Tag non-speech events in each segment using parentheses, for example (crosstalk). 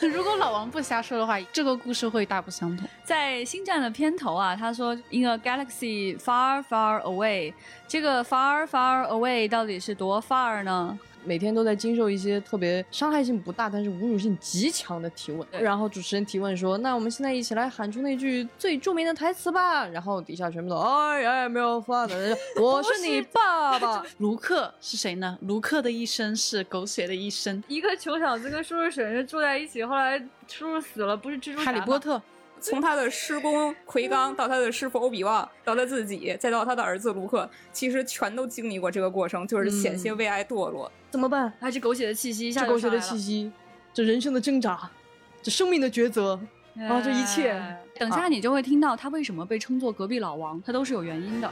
(laughs) 如果老王不瞎说的话，这个故事会大不相同。在星战的片头啊，他说 “In a galaxy far, far away”，这个 “far, far away” 到底是多 far 呢？每天都在经受一些特别伤害性不大，但是侮辱性极强的提问。然后主持人提问说：“那我们现在一起来喊出那句最著名的台词吧。”然后底下全部都哎哎没有发的，我是你爸爸。(laughs) 卢克是谁呢？卢克的一生是狗血的一生。一个穷小子跟叔叔婶婶住在一起，后来叔叔死了，不是蜘蛛侠哈利波特。从他的师公奎刚到他的师傅欧比旺，到他自己，再到他的儿子卢克，其实全都经历过这个过程，就是险些为爱堕落。怎么办？还是狗血的气息，这狗血的气息，这人生的挣扎，这生命的抉择啊，这一切，等下你就会听到他为什么被称作隔壁老王，他都是有原因的。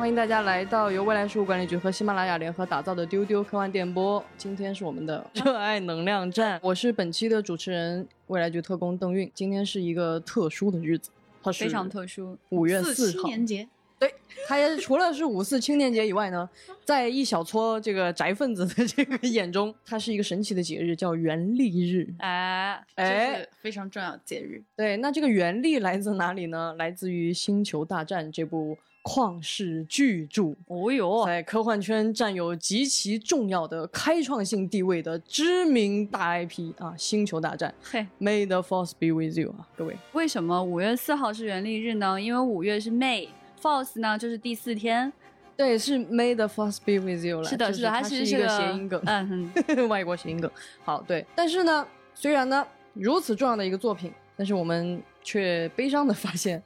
欢迎大家来到由未来事务管理局和喜马拉雅联合打造的丢丢科幻电波。今天是我们的热爱能量站，我是本期的主持人未来局特工邓运。今天是一个特殊的日子，它是非常特殊，五月四号青年节。对，它除了是五四青年节以外呢，在一小撮这个宅分子的这个眼中，它是一个神奇的节日，叫元历日。哎 (laughs) 哎，非常重要的节日。对，那这个元历来自哪里呢？来自于《星球大战》这部。旷世巨著，哦哟，在科幻圈占有极其重要的开创性地位的知名大 IP 啊，《星球大战》。嘿，May the Force be with you 啊，各位。为什么五月四号是元历日呢？因为五月是 May，Force 呢就是第四天。对，是 May the Force be with you 了。是的，是的，它是一个谐音梗，嗯，(laughs) 外国谐音梗。好，对。但是呢，虽然呢如此重要的一个作品，但是我们却悲伤的发现。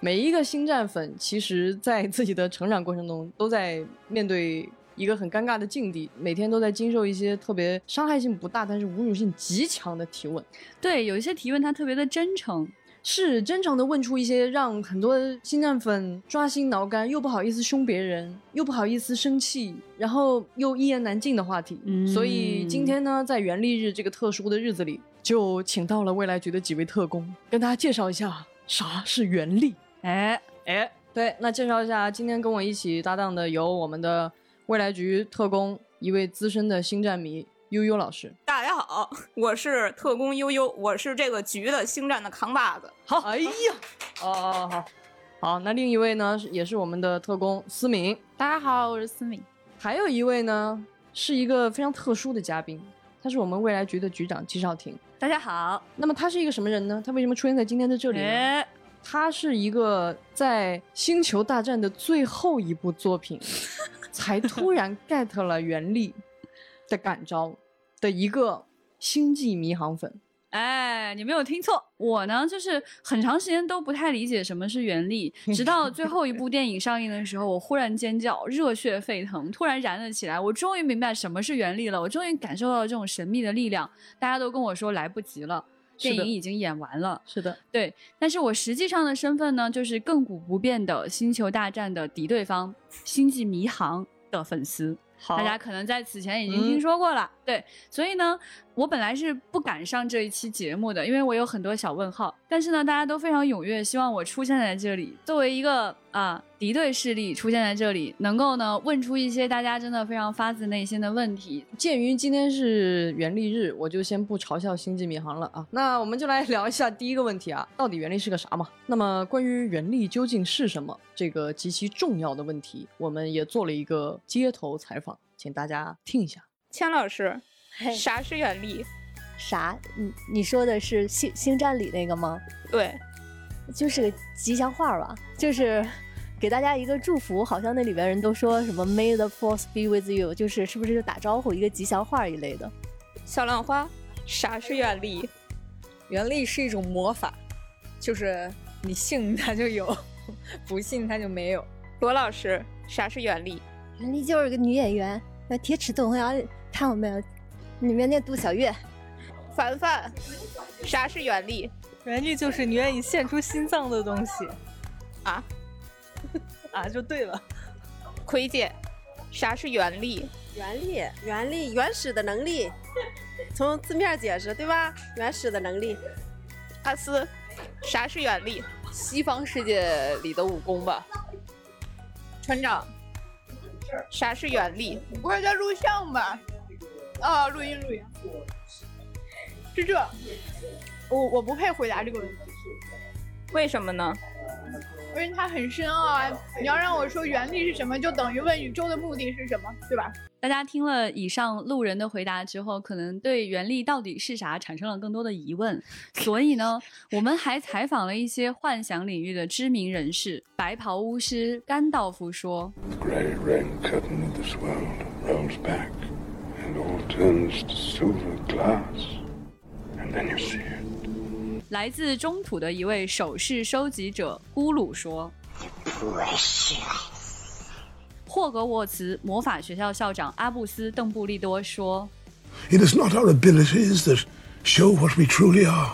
每一个星战粉，其实，在自己的成长过程中，都在面对一个很尴尬的境地，每天都在经受一些特别伤害性不大，但是侮辱性极强的提问。对，有一些提问他特别的真诚，是真诚的问出一些让很多星战粉抓心挠肝，又不好意思凶别人，又不好意思生气，然后又一言难尽的话题。所以今天呢，在元历日这个特殊的日子里，就请到了未来局的几位特工，跟大家介绍一下啥是元历。哎哎，对，那介绍一下，今天跟我一起搭档的有我们的未来局特工，一位资深的星战迷悠悠老师。大家好，我是特工悠悠，我是这个局的星战的扛把子。好，哎呀，哦哦好，好，那另一位呢，也是我们的特工思敏。大家好，我是思敏。还有一位呢，是一个非常特殊的嘉宾，他是我们未来局的局长季少廷。大家好。那么他是一个什么人呢？他为什么出现在今天的这里呢？他是一个在《星球大战》的最后一部作品，才突然 (laughs) get 了原力的感召的一个星际迷航粉。哎，你没有听错，我呢就是很长时间都不太理解什么是原力，直到最后一部电影上映的时候，我忽然尖叫，热血沸腾，突然燃了起来。我终于明白什么是原力了，我终于感受到了这种神秘的力量。大家都跟我说来不及了。电影已经演完了，是的，对。但是我实际上的身份呢，就是亘古不变的《星球大战》的敌对方，《星际迷航》的粉丝。大家可能在此前已经听说过了，对。所以呢，我本来是不敢上这一期节目的，因为我有很多小问号。但是呢，大家都非常踊跃，希望我出现在这里，作为一个啊。敌对势力出现在这里，能够呢问出一些大家真的非常发自内心的问题。鉴于今天是元力日，我就先不嘲笑星际迷航了啊。那我们就来聊一下第一个问题啊，到底元力是个啥嘛？那么关于元力究竟是什么这个极其重要的问题，我们也做了一个街头采访，请大家听一下。钱老师，啥是原力？啥？你你说的是星星战里那个吗？对，就是个吉祥话吧，就是。给大家一个祝福，好像那里边人都说什么 “May the Force be with you”，就是是不是就打招呼一个吉祥话一类的？小浪花，啥是原力？原力是一种魔法，就是你信它就有，(laughs) 不信它就没有。罗老师，啥是原力？原力就是个女演员，那《铁齿铜牙》看过没有？里面那杜小月。凡凡，啥是原力？原力就是你愿意献出心脏的东西。啊？(laughs) 啊，就对了。葵姐，啥是原力？原力，原力，原始的能力。从字面解释，对吧？原始的能力。阿斯，啥是原力？西方世界里的武功吧。船长，啥是原力？不会在录像吧？啊，录音录音，是这，我我不配回答这个问题，为什么呢？因为它很深奥啊。你要让我说原力是什么，就等于问宇宙的目的是什么，对吧？大家听了以上路人的回答之后，可能对原力到底是啥产生了更多的疑问。所以呢，我们还采访了一些幻想领域的知名人士。白袍巫师甘道夫说 The all turns to silver glass. And then you see it.：“ 来自中土的一位首饰收集者咕噜说。”霍格沃茨魔法学校校长阿布斯·邓布利多说 It is not our abilities that show what we truly are,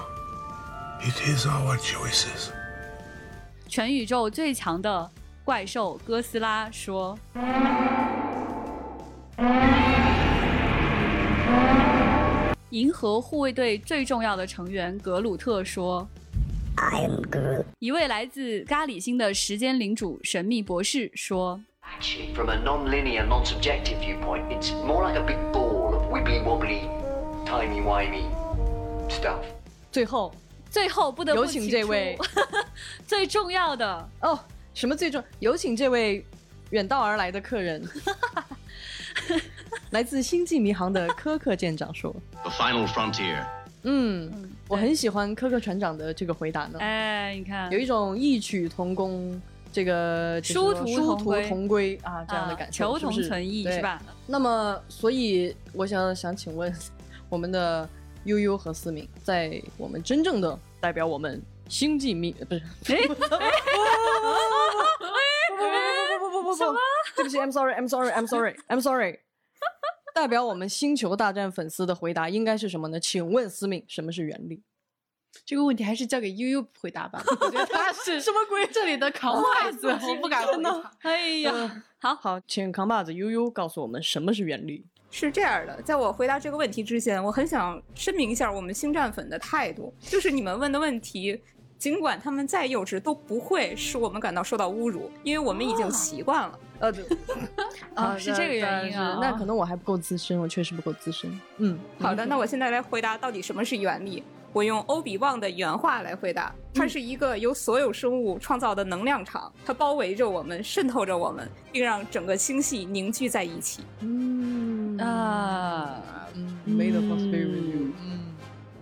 it is our choices.：“ 全宇宙最强的怪兽哥斯拉说。”银河护卫队最重要的成员格鲁特说：“I'm good：“ 一位来自咖喱星的时间领主神秘博士说 Actually, from a non-linear, non-subjective viewpoint, it's more like a big ball of wibbly-wobbly, timey-wimey stuff.：“ 最后，最后不得不有请这位最重要的哦，什么最重？有请这位远道而来的客人，来自星际迷航的科克舰长说 The final frontier.：“ 嗯，我很喜欢科克船长的这个回答呢。哎，你看，有一种异曲同工，这个殊途殊途同归啊这样的啊感受，求是不是同存异对是吧？那么，所以我想想请问，我们的悠悠和思敏，在我们真正的代表我们星际迷呃不是，哎不不不不不不不，对不起，I'm sorry，I'm sorry，I'm sorry，I'm sorry。代表我们星球大战粉丝的回答应该是什么呢？请问思敏，什么是原力？这个问题还是交给悠悠回答吧。我觉得他是什么鬼？这里的扛把子，我不敢回答。哎呀，好好，请扛把子悠悠告诉我们什么是原力。是这样的，在我回答这个问题之前，我很想声明一下我们星战粉的态度，就是你们问的问题，尽管他们再幼稚，都不会使我们感到受到侮辱，因为我们已经习惯了。呃，(laughs) 对啊是这个原因啊那可能我还不够资深，我确实不够资深。嗯，好的，那我现在来回答到底什么是原力。我用欧比旺的原话来回答：它是一个由所有生物创造的能量场，它包围着我们，渗透着我们，并让整个星系凝聚在一起。嗯啊，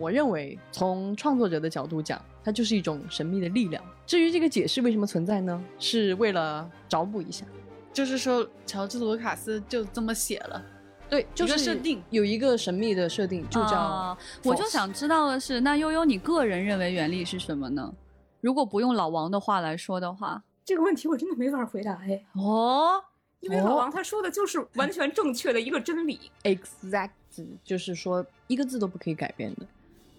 我认为从创作者的角度讲，它就是一种神秘的力量。至于这个解释为什么存在呢？是为了找补一下。就是说，乔治·卢卡斯就这么写了。对，就是设定有一个神秘的设定，就叫、啊我就想知道的是，那悠悠，你个人认为原力是什么呢？如果不用老王的话来说的话，这个问题我真的没法回答哎，哦，因为老王他说的就是完全正确的一个真理。(laughs) exact，就是说一个字都不可以改变的。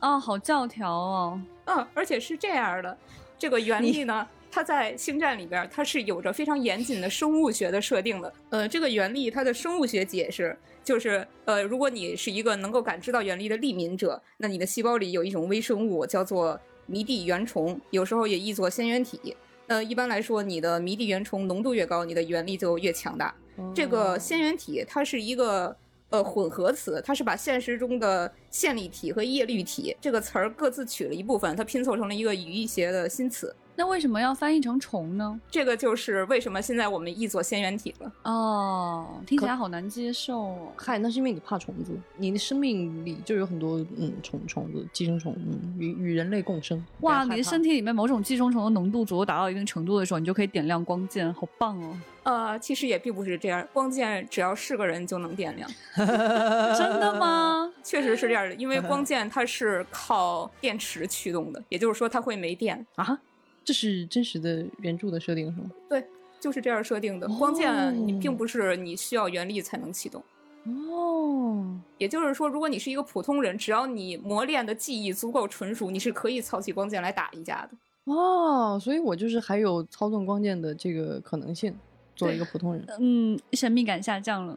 啊，好教条哦。嗯，而且是这样的，这个原力呢，它在星战里边，它是有着非常严谨的生物学的设定的。呃，这个原力它的生物学解释就是，呃，如果你是一个能够感知到原力的利民者，那你的细胞里有一种微生物叫做迷地原虫，有时候也译作仙原体。呃，一般来说，你的迷地原虫浓度越高，你的原力就越强大。这个仙原体它是一个呃混合词，它是把现实中的线粒体和叶绿体这个词儿各自取了一部分，它拼凑成了一个语义学的新词。那为什么要翻译成虫呢？这个就是为什么现在我们译作腺原体了。哦，听起来好难接受哦。嗨，那是因为你怕虫子，你的生命里就有很多嗯虫虫子、寄生虫，嗯，与与人类共生。哇，你的身体里面某种寄生虫的浓度足够达到一定程度的时候，你就可以点亮光剑，好棒哦！呃，其实也并不是这样，光剑只要是个人就能点亮。(laughs) 真的吗？确实是这样的，因为光剑它是靠电池驱动的，也就是说它会没电啊。这是真实的原著的设定是吗？对，就是这样设定的。光剑你并不是你需要原力才能启动。哦，也就是说，如果你是一个普通人，只要你磨练的技艺足够纯熟，你是可以操起光剑来打一架的。哦，所以我就是还有操纵光剑的这个可能性，作为一个普通人。嗯，神秘感下降了。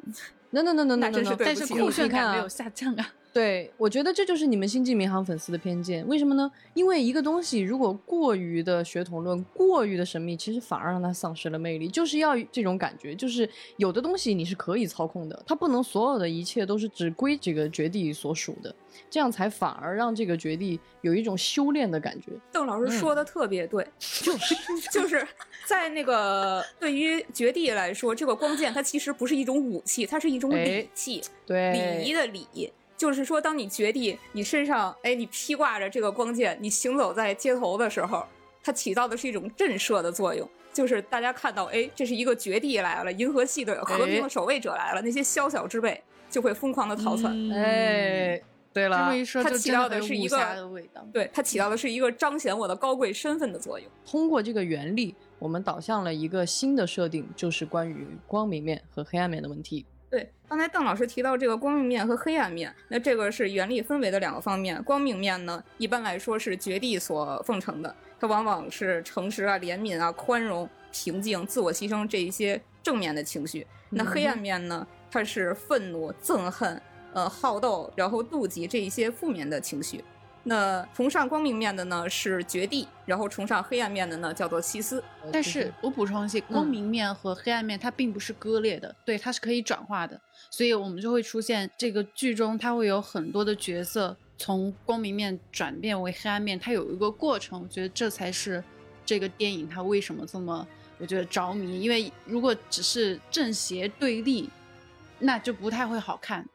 那那那那那那真是对但是酷炫感没有下降啊。对，我觉得这就是你们星际迷航粉丝的偏见。为什么呢？因为一个东西如果过于的血统论、过于的神秘，其实反而让它丧失了魅力。就是要这种感觉，就是有的东西你是可以操控的，它不能所有的一切都是只归这个绝地所属的，这样才反而让这个绝地有一种修炼的感觉。邓老师说的特别对，(laughs) 就是 (laughs) 就是在那个对于绝地来说，这个光剑它其实不是一种武器，它是一种哎礼器，对，礼仪的礼。就是说，当你绝地，你身上哎，你披挂着这个光剑，你行走在街头的时候，它起到的是一种震慑的作用。就是大家看到，哎，这是一个绝地来了，银河系的和平的守卫者来了，那些宵小之辈就会疯狂的逃窜。哎，对了，这么一说，它起到的的是一个的味道。对，它起到的是一个彰显我的高贵身份的作用。通过这个原理，我们导向了一个新的设定，就是关于光明面和黑暗面的问题。对，刚才邓老师提到这个光明面和黑暗面，那这个是原力分为的两个方面。光明面呢，一般来说是绝地所奉承的，它往往是诚实啊、怜悯啊、宽容、平静、自我牺牲这一些正面的情绪。那黑暗面呢，它是愤怒、憎恨、呃好斗，然后妒忌这一些负面的情绪。那崇尚光明面的呢是绝地，然后崇尚黑暗面的呢叫做西斯。但是我补充一些，光明面和黑暗面它并不是割裂的，对，它是可以转化的，所以我们就会出现这个剧中它会有很多的角色从光明面转变为黑暗面，它有一个过程，我觉得这才是这个电影它为什么这么我觉得着迷，因为如果只是正邪对立，那就不太会好看。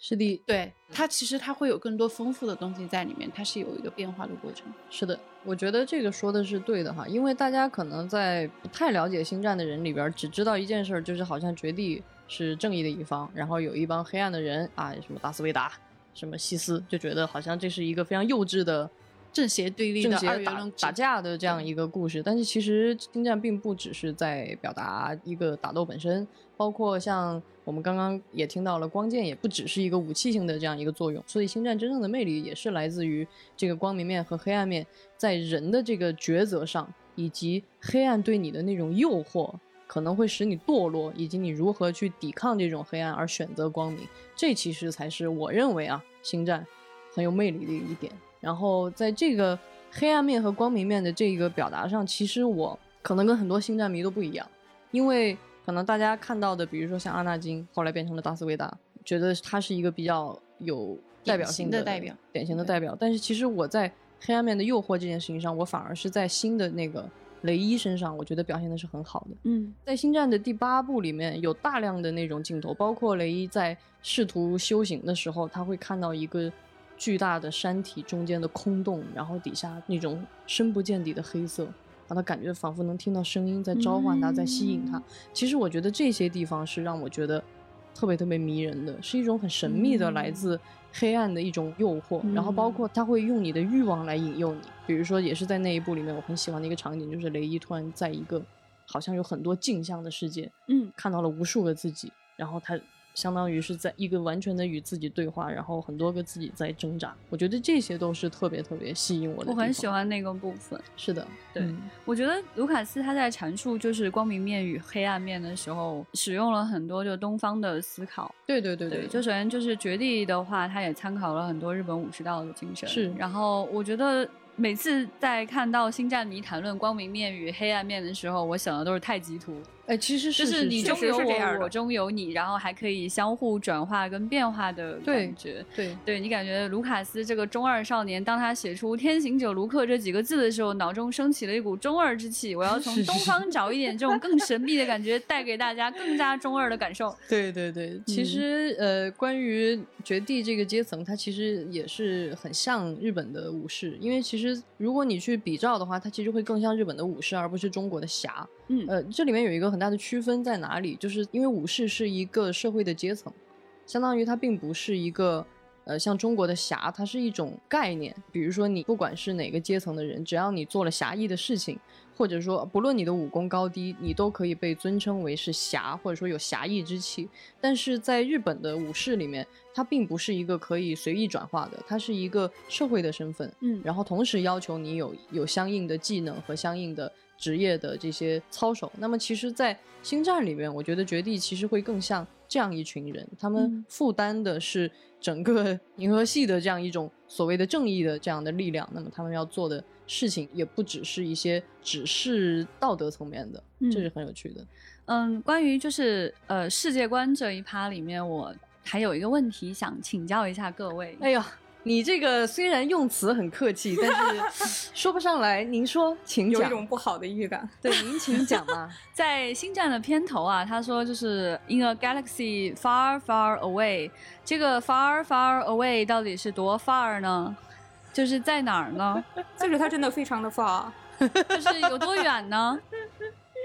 是的，对它其实它会有更多丰富的东西在里面，它是有一个变化的过程。是的，我觉得这个说的是对的哈，因为大家可能在不太了解星战的人里边，只知道一件事儿，就是好像绝地是正义的一方，然后有一帮黑暗的人啊，什么达斯维达，什么西斯，就觉得好像这是一个非常幼稚的正邪对立的正邪打二元论打架的这样一个故事。但是其实星战并不只是在表达一个打斗本身，包括像我们刚刚也听到了，光剑也不只是一个武器性的这样一个作用。所以星战真正的魅力也是来自于这个光明面和黑暗面在人的这个抉择上，以及黑暗对你的那种诱惑。可能会使你堕落，以及你如何去抵抗这种黑暗而选择光明，这其实才是我认为啊，星战很有魅力的一点。然后在这个黑暗面和光明面的这个表达上，其实我可能跟很多星战迷都不一样，因为可能大家看到的，比如说像阿纳金后来变成了达斯维达，觉得他是一个比较有代表性的代表，典型的代表。但是其实我在黑暗面的诱惑这件事情上，我反而是在新的那个雷伊身上，我觉得表现的是很好的。嗯，在星战的第八部里面有大量的那种镜头，包括雷伊在试图修行的时候，他会看到一个巨大的山体中间的空洞，然后底下那种深不见底的黑色，让他感觉仿佛能听到声音在召唤他，在吸引他。其实我觉得这些地方是让我觉得特别特别迷人的，是一种很神秘的来自黑暗的一种诱惑。然后包括他会用你的欲望来引诱你，比如说也是在那一部里面我很喜欢的一个场景，就是雷伊突然在一个好像有很多镜像的世界，嗯，看到了无数个自己，然后他。相当于是在一个完全的与自己对话，然后很多个自己在挣扎。我觉得这些都是特别特别吸引我的。我很喜欢那个部分。是的，对，嗯我觉得卢卡斯他在阐述就是光明面与黑暗面的时候，使用了很多就东方的思考。对对对对，就首先就是绝地的话，他也参考了很多日本武士道的精神。是，然后我觉得。每次在看到星战迷谈论光明面与黑暗面的时候，我想的都是太极图。哎，其实就是你中有我，我中有你，然后还可以相互转化跟变化的感觉。对对，你感觉卢卡斯这个中二少年，当他写出“天行者卢克”这几个字的时候，脑中升起了一股中二之气。我要从东方找一点这种更神秘的感觉，带给大家更加中二的感受。(laughs) 对对对，其实、嗯、呃，关于绝地这个阶层，它其实也是很像日本的武士，因为其实。如果你去比照的话，它其实会更像日本的武士，而不是中国的侠。嗯，呃，这里面有一个很大的区分在哪里？就是因为武士是一个社会的阶层，相当于它并不是一个呃像中国的侠，它是一种概念。比如说你不管是哪个阶层的人，只要你做了侠义的事情，或者说不论你的武功高低，你都可以被尊称为是侠，或者说有侠义之气。但是在日本的武士里面，它并不是一个可以随意转化的，它是一个社会的身份，嗯，然后同时要求你有有相应的技能和相应的职业的这些操守。那么其实，在星战里面，我觉得绝地其实会更像这样一群人，他嗯们负担的是整个 (laughs) 银河系的这样一种所谓的正义的这样的力量，那么他们要做的事情也不只是一些只是道德层面的，嗯这是很有趣的。嗯，关于就是呃世界观这一趴里面，我还有一个问题想请教一下各位。哎呀，你这个虽然用词很客气，但是 (laughs) 说不上来。您说，请有一。种不好的预感。对，您请讲嘛。(laughs) 在星战的片头啊，他说就是 in a galaxy far far away，这个 far far away 到底是多 far 呢？就是在哪儿呢？(laughs) 就是它真的非常的 far，就是有多远呢？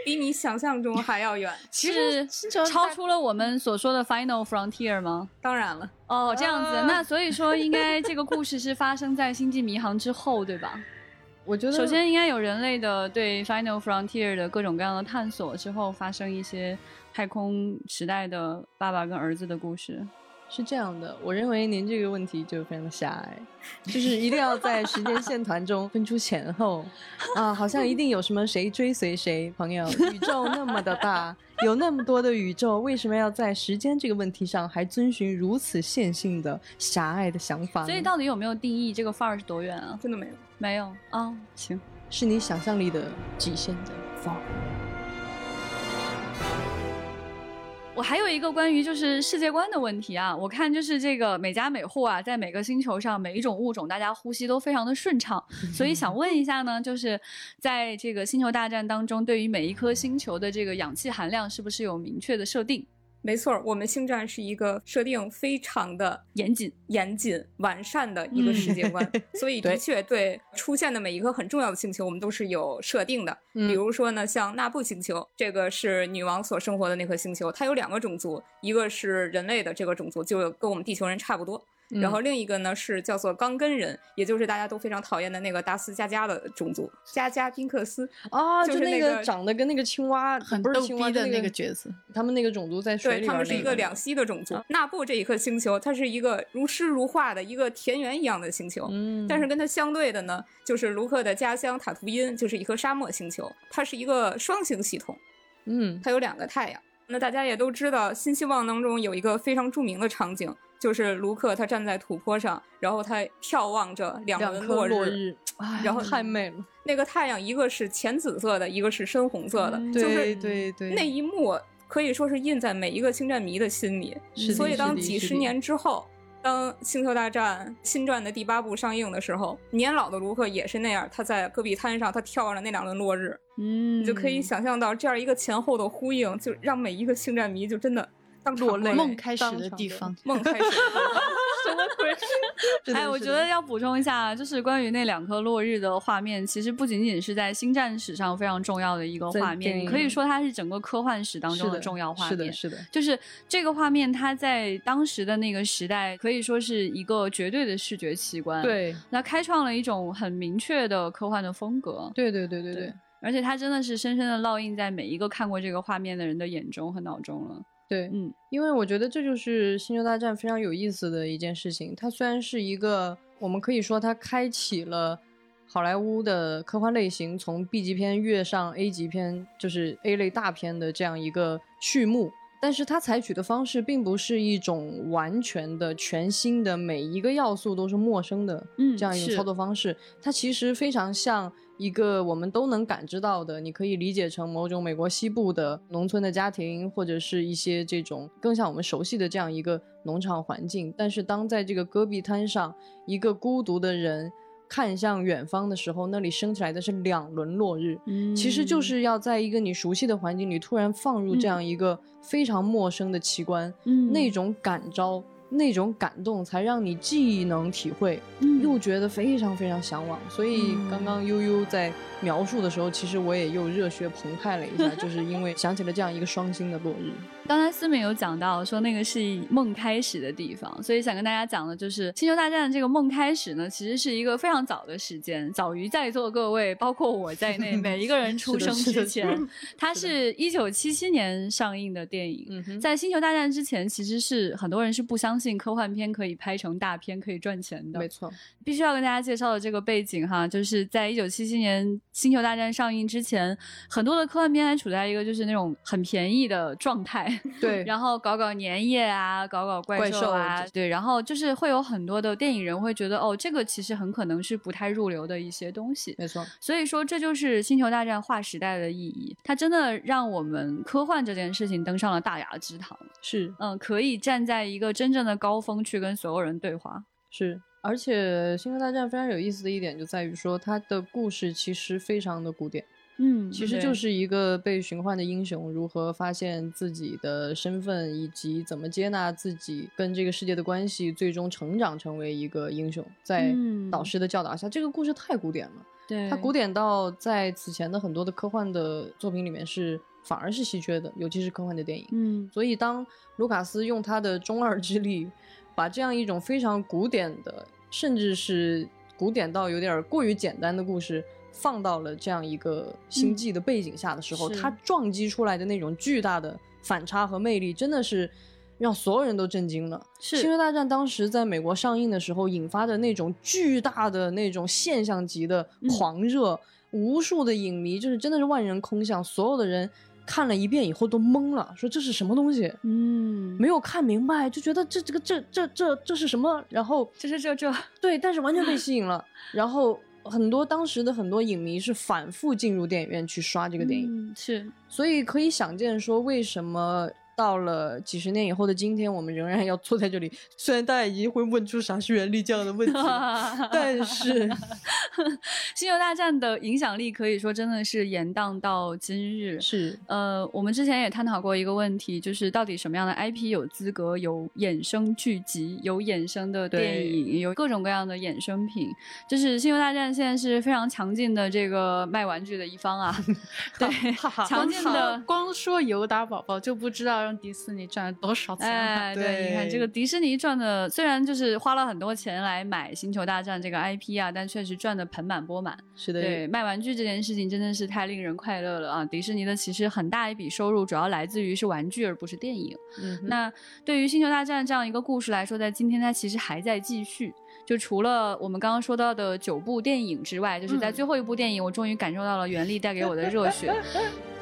比你想象中还要远。(laughs) 其实超出了我们所说的 final frontier 吗？当然了，哦，这样子，啊那所以说应该这个故事是发生在星际迷航之后，对吧？(laughs) 我觉得首先应该有人类的对 final frontier 的各种各样的探索之后，发生一些太空时代的爸爸跟儿子的故事。是这样的，我认为您这个问题就非常的狭隘，就是一定要在时间线团中分出前后啊，好像一定有什么谁追随谁。朋友，宇宙那么的大，有那么多的宇宙，为什么要在时间这个问题上还遵循如此线性的狭隘的想法？所以到底有没有定义这个范儿是多远啊？真的没有，没有啊、行，是你想象力的极限的 far。我还有一个关于就是世界观的问题啊，我看就是这个每家每户啊，在每个星球上每一种物种，大家呼吸都非常的顺畅，(laughs) 所以想问一下呢，就是在这个星球大战当中，对于每一颗星球的这个氧气含量是不是有明确的设定？没错，我们星战是一个设定非常的严谨、严谨、完善的一个世界观，(laughs) 所以的确对出现的每一个很重要的星球，我们都是有设定的。嗯比如说呢，像纳布星球，这个是女王所生活的那颗星球，它有两个种族，一个是人类的这个种族，就跟我们地球人差不多。嗯然后另一个呢是叫做钢根人，也就是大家都非常讨厌的那个达斯加加的种族，加加宾克斯啊，就是那个长得跟那个青蛙很不是青蛙逗逼的那那个角色，他们那个种族在水对，他们是一个两栖的种族。纳布这一颗星球，它是一个如诗如画的一个田园一样的星球，嗯但是跟它相对的呢，就是卢克的家乡塔图因，就是一颗沙漠星球，它是一个双星系统，嗯，它有两个太阳。那大家也都知道，《新希望》当中有一个非常著名的场景，就是卢克他站在土坡上，然后他眺望着两轮落落日，哎然后太美了。那个太阳一个是浅紫色的，一个是深红色的，嗯就是对对对那一幕可以说是印在每一个星战迷的心里。是所以当几十年之后，当《星球大战：新传》的第八部上映的时候，年老的卢克也是那样，他在戈壁滩上，他眺望着那两轮落日，嗯，你就可以想象到这样一个前后的呼应，就让每一个星战迷就真的当场落泪梦开始的的地方，梦开始的地方。(laughs) 什么鬼？(laughs) 哎，我觉得要补充一下，就是关于那两颗落日的画面，其实不仅仅是在星战史上非常重要的一个在画面，可以说它是整个科幻史当中是的重要画面。是的，是的，就是这个画面，它在当时的那个时代可以说是一个绝对的视觉奇观。，对那开创了一种很明确的科幻的风格。对对对对对对而且它真的是深深的烙印在每一个看过这个画面的人的眼中和脑中了。对，嗯，因为我觉得这就是《星球大战》非常有意思的一件事情。它虽然是一个，我们可以说它开启了好莱坞的科幻类型从 B 级片跃上 A 级片，就是 A 类大片的这样一个序幕。但是它采取的方式并不是一种完全的、全新的，每一个要素都是陌生的，嗯这样一种操作方式。它其实非常像一个我们都能感知到的，你可以理解成某种美国西部的农村的家庭，或者是一些这种更像我们熟悉的这样一个农场环境。但是当在这个戈壁滩上，一个孤独的人看向远方的时候，那里升起来的是两轮落日，嗯其实就是要在一个你熟悉的环境里突然放入这样一个非常陌生的奇观，嗯那种感召。那种感动才让你既能体会，嗯又觉得非常非常向往。所以刚刚悠悠在描述的时候，其实我也又热血澎湃了一下，(laughs) 就是因为想起了这样一个双星的落日。刚才思敏有讲到说那个是以梦开始的地方，所以想跟大家讲的就是《星球大战》这个梦开始呢，其实是一个非常早的时间，早于在座各位，包括我在内，(laughs) 每一个人出生之前。它是一九七七年上映的电影，在《星球大战》之前，其实是很多人是不相信信科幻片可以拍成大片，可以赚钱的。没错，必须要跟大家介绍的这个背景哈，就是在一九七七年《星球大战》上映之前，很多的科幻片还处在一个就是那种很便宜的状态。(laughs) 对，然后搞搞粘液啊，搞搞怪兽啊，对，然后就是会有很多的电影人会觉得，哦，这个其实很可能是不太入流的一些东西。没错，所以说这就是《星球大战》划时代的意义，它真的让我们科幻这件事情登上了大雅之堂。是，嗯，可以站在一个真正的高峰去跟所有人对话。是，而且《星球大战》非常有意思的一点就在于说，它的故事其实非常的古典。嗯，其实就是一个被寻唤的英雄如何发现自己的身份，以及怎么接纳自己跟这个世界的关系，最终成长成为一个英雄。在导师的教导下，这个故事太古典了。对，它古典到在此前的很多的科幻的作品里面是反而是稀缺的，尤其是科幻的电影。嗯，所以当卢卡斯用他的中二之力，把这样一种非常古典的，甚至是古典到有点过于简单的故事。放到了这样一个星际的背景下的时候，它撞击出来的那种巨大的反差和魅力，真的是让所有人都震惊了。是《星球大战》当时在美国上映的时候，引发的那种巨大的那种现象级的狂热，无数的影迷就是真的是万人空巷，所有的人看了一遍以后都懵了，说这是什么东西？嗯，没有看明白，就觉得这这个这这这这是什么？然后这这这这对，但是完全被吸引了，然后。很多当时的很多影迷是反复进入电影院去刷这个电影，嗯、是，所以可以想见说为什么到了几十年以后的今天，我们仍然要坐在这里。虽然大家已经会问出啥是原力这样的问题，但是 (laughs)《星球大战》的影响力可以说真的是延宕到今日。是，呃，我们之前也探讨过一个问题，就是到底什么样的 IP 有资格有衍生剧集、有衍生的电影、有各种各样的衍生品？就是《星球大战》现在是非常强劲的这个卖玩具的一方啊，(laughs) 对，强劲的。光说尤达宝宝就不知道。让迪士尼赚了多少钱？哎，(laughs) 对，你看这个迪士尼赚的，虽然就是花了很多钱来买《星球大战》这个 IP 啊，但确实赚的盆满钵满。是的，对，卖玩具这件事情真的是太令人快乐了啊！迪士尼的其实很大一笔收入主要来自于是玩具，而不是电影。嗯，那对于《星球大战》这样一个故事来说，在今天它其实还在继续。就除了我们刚刚说到的九部电影之外，就是在最后一部电影，我终于感受到了原力带给我的热血。(laughs)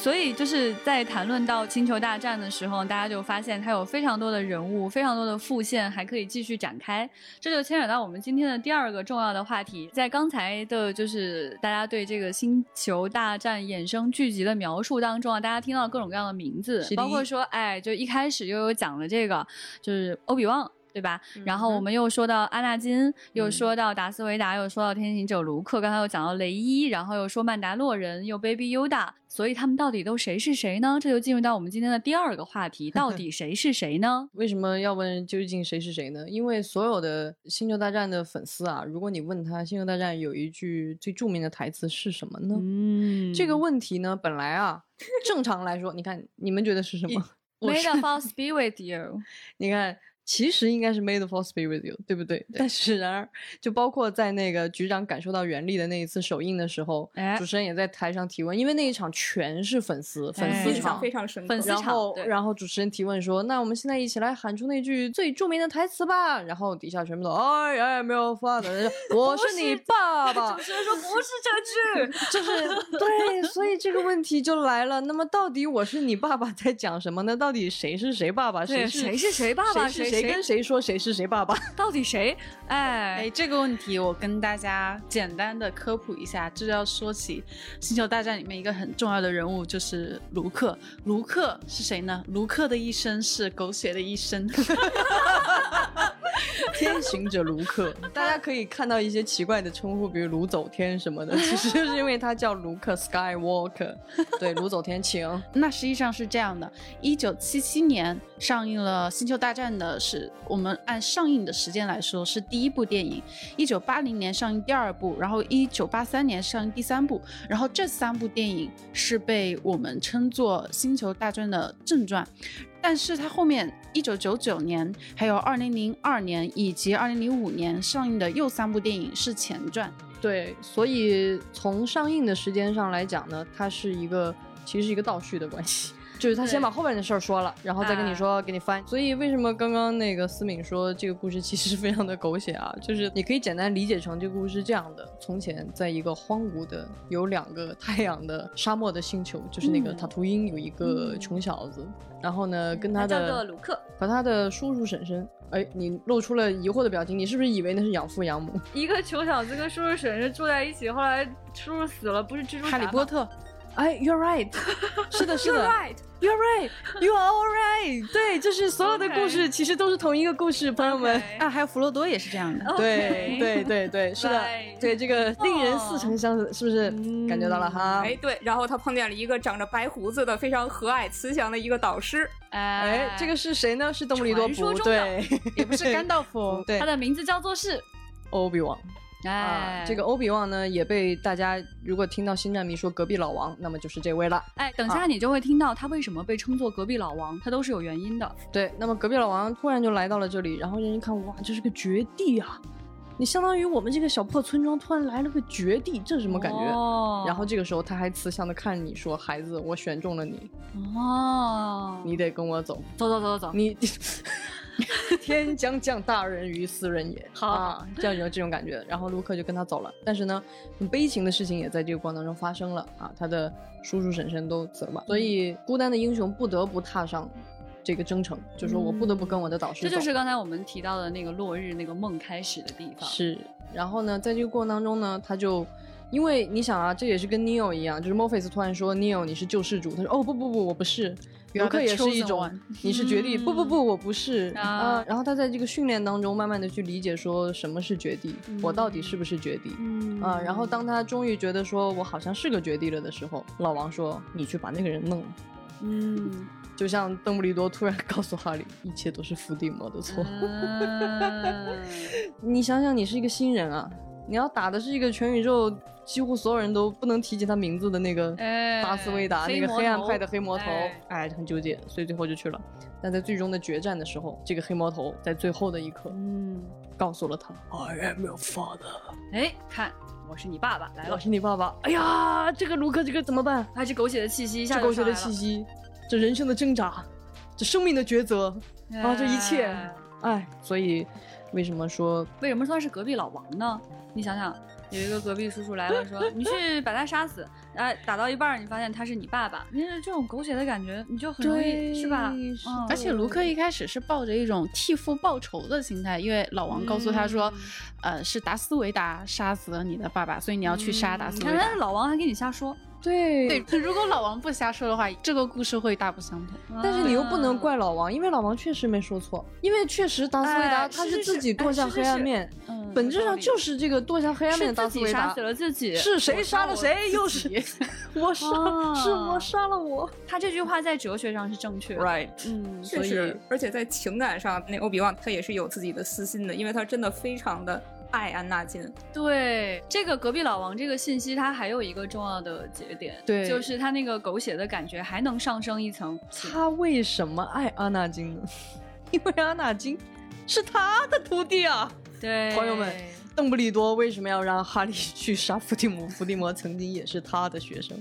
所以就是在谈论到星球大战的时候，大家就发现它有非常多的人物，非常多的副线，还可以继续展开。这就牵扯到我们今天的第二个重要的话题。在刚才的，就是大家对这个星球大战衍生剧集的描述当中啊，大家听到各种各样的名字，包括说，哎，就一开始又有讲了这个，就是欧比旺。对吧？然后我们又说到阿纳金，又说到达斯维达，又说到天行者卢克，刚才又讲到雷伊，然后又说曼达洛人，又 Baby Yoda，所以他们到底都谁是谁呢？这就进入到我们今天的第二个话题，到底 (laughs) 谁是谁呢？为什么要问究竟谁是谁呢？因为所有的星球大战的粉丝啊，如果你问他星球大战有一句最著名的台词是什么呢？嗯，这个问题呢，本来啊，正常来说，你看你们觉得是什么？(laughs) May the force be with you。你看。其实应该是 May the for speed with you，对不对？但是然而，就包括在那个局长感受到原力的那一次首映的时候，主持人也在台上提问，因为那一场全是粉丝，粉丝场非常深刻。然后，然后主持人提问说：“那我们现在一起来喊出那句最著名的台词吧。”然后底下全部都 I am father，我是你爸爸。主持人说：“不是这句，(laughs) 就是对。”所以这个问题就来了，那么到底我是你爸爸在讲什么呢？到底谁是谁爸爸？谁是谁是谁爸爸？谁谁？跟谁说谁是谁爸爸？到底谁？哎哎，这个问题我跟大家简单的科普一下，这就要说起《星球大战》里面一个很重要的人物，就是卢克。卢克是谁呢？卢克的一生是狗血的一生。(laughs) (laughs) 天行者卢克，大家可以看到一些奇怪的称呼，比如卢走天什么的，(laughs) 其实就是因为他叫卢克 Skywalker。对，(laughs) 卢走天，请。那实际上是这样的：一九七七年上映了《星球大战》的是我们按上映的时间来说是第一部电影；一九八零年上映第二部，然后一九八三年上映第三部，然后这三部电影是被我们称作《星球大战》的正传。但是它后面一九九九年，还有二零零二年以及二零零五年上映的又三部电影是前传。对，所以从上映的时间上来讲呢，它是一个其实是一个倒叙的关系。就是他先把后面的事儿说了，然后再跟你说，给你翻。所以为什么刚刚那个思敏说这个故事其实 (laughs) 非常的狗血啊？就是你可以简单理解成这个故事是这样的：从前在一个荒芜的有两个太阳的沙漠的星球，就是那个塔图因有一个穷小子，然后呢跟他叫做鲁克，和他的叔叔婶婶，哎，你露出了疑惑的表情，你是不是以为那是养父养母？一个穷小子跟叔叔婶婶住在一起，后来叔叔死了，不是蜘蛛侠哈利波特，哎，You're right，(laughs) 是的，是的 You're right You're right, you are all right。对，就是所有的故事其实都是同一个故事，朋友们。啊，还有弗罗多也是这样的。对对对对，是的对这个令人似曾相识，是不是感觉到了哈？哎，对，然后他碰见了一个长着白胡子的、非常和蔼慈祥的一个导师。哎哎，这个是谁呢？是邓布利多不？传说中的对，(laughs) 也不是甘道夫，(laughs) 对他，的名字叫做是欧比旺。哎啊，这个欧比旺呢，也被大家如果听到星战迷说隔壁老王，那么就是这位了。哎，等啊下你就会听到他为什么被称作隔壁老王，他都是有原因的。对，那么隔壁老王突然就来到了这里，然后人一看，哇，这是个绝地啊！你相当于我们这个小破村庄突然来了个绝地，这是什么感觉？哦然后这个时候他还慈祥的看着你说：“孩子，我选中了你，哦，你得跟我走。走走走走走，你 (laughs) (laughs) 天将降大任于斯人也。”好啊，这样有这种感觉。然后卢克就跟他走了，但是呢，很悲情的事情也在这个过程当中发生了啊，他的叔叔婶婶都死了嘛，所以孤单的英雄不得不踏上。这个征程，就说我不得不跟我的导师走，这就是刚才我们提到的那个落日那个梦开始的地方。是，然后呢，在这个过程当中呢，他就，因为你想啊，这也是跟 Neo 一样，就是 Morpheus 突然说 Neo 你是救世主，他说哦不不不我不是。卢克也是一种你是绝地，不不不我不是。啊啊，然后他在这个训练当中慢慢的去理解说什么是绝地，我到底是不是绝地。嗯。啊，然后当他终于觉得说我好像是个绝地了的时候，老王说：“你去把那个人弄了。”嗯，就像邓布利多突然告诉哈利，一切都是伏地魔的错。嗯。(laughs) 你想想，你是一个新人啊，你要打的是一个全宇宙几乎所有人都不能提及他名字的那个哎达斯维达，那个黑暗派的黑魔头，哎哎，很纠结，所以最后就去了。但在最终的决战的时候，这个黑魔头在最后的一刻，嗯，告诉了他，I am your father，哎，看我是你爸爸来了，我是你爸爸。哎呀，这个卢克这个怎么办？还是狗血的气息一下这狗血的气息，这人生的挣扎，这生命的抉择啊，这一切，哎哎，所以为什么说为什么说是隔壁老王呢？你想想，有一个隔壁叔叔来了，说你去把他杀死，哎，打到一半儿你发现他是你爸爸，你这种狗血的感觉，你就很容易是吧？嗯而且卢克一开始是抱着一种替父报仇的心态，因为老王告诉他说，呃，是达斯维达杀死了你的爸爸，所以你要去杀达斯维达你看他。老王还跟你瞎说，对对，如果老王不瞎说的话，这个故事会大不相同。但是你又不能啊怪老王，因为老王确实没说错，因为确实达斯维达哎他是是是自己堕向哎是是是黑暗面，嗯本质上就是这个堕向黑暗面的达斯维达自己杀死了自己，是谁杀了我谁？又是己 (laughs) 我杀，是我啊杀了我。他这句话在哲学上是正确的。Right，嗯，确实，而且在情感上，那欧比旺他也是有自己的私心的，因为他真的非常的爱安纳金。对，这个隔壁老王这个信息，它还有一个重要的节点，对就是他那个狗血的感觉还能上升一层。他为什么爱安纳金呢？(laughs) 因为安纳金是他的徒弟啊。对，朋友们，邓布利多为什么要让哈利去杀伏地魔？伏地魔曾经也是他的学生。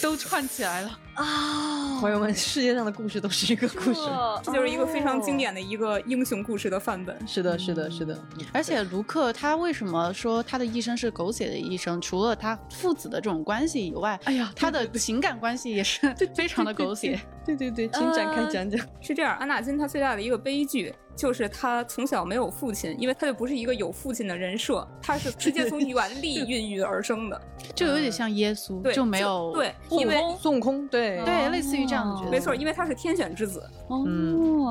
都串起来了啊！朋友们，世界上的故事都是一个故事。这就是一个非常经典的一个英雄故事的范本。是的，是的，是的。而且卢克他为什么说他的一生是狗血的一生？除了他父子的这种关系以外，哎呀，他的情感关系也是非常的狗血。对对对，请展开讲讲。(laughs) 是这样，安纳金他最大的一个悲剧就是他从小没有父亲，因为他就不是一个有父亲的人设，他是直接从原力 (laughs) 孕育而生的，就有点像耶稣，对就没有对，因为孙悟空，对对，类似于这样的角色。没错，因为他是天选之子，哦，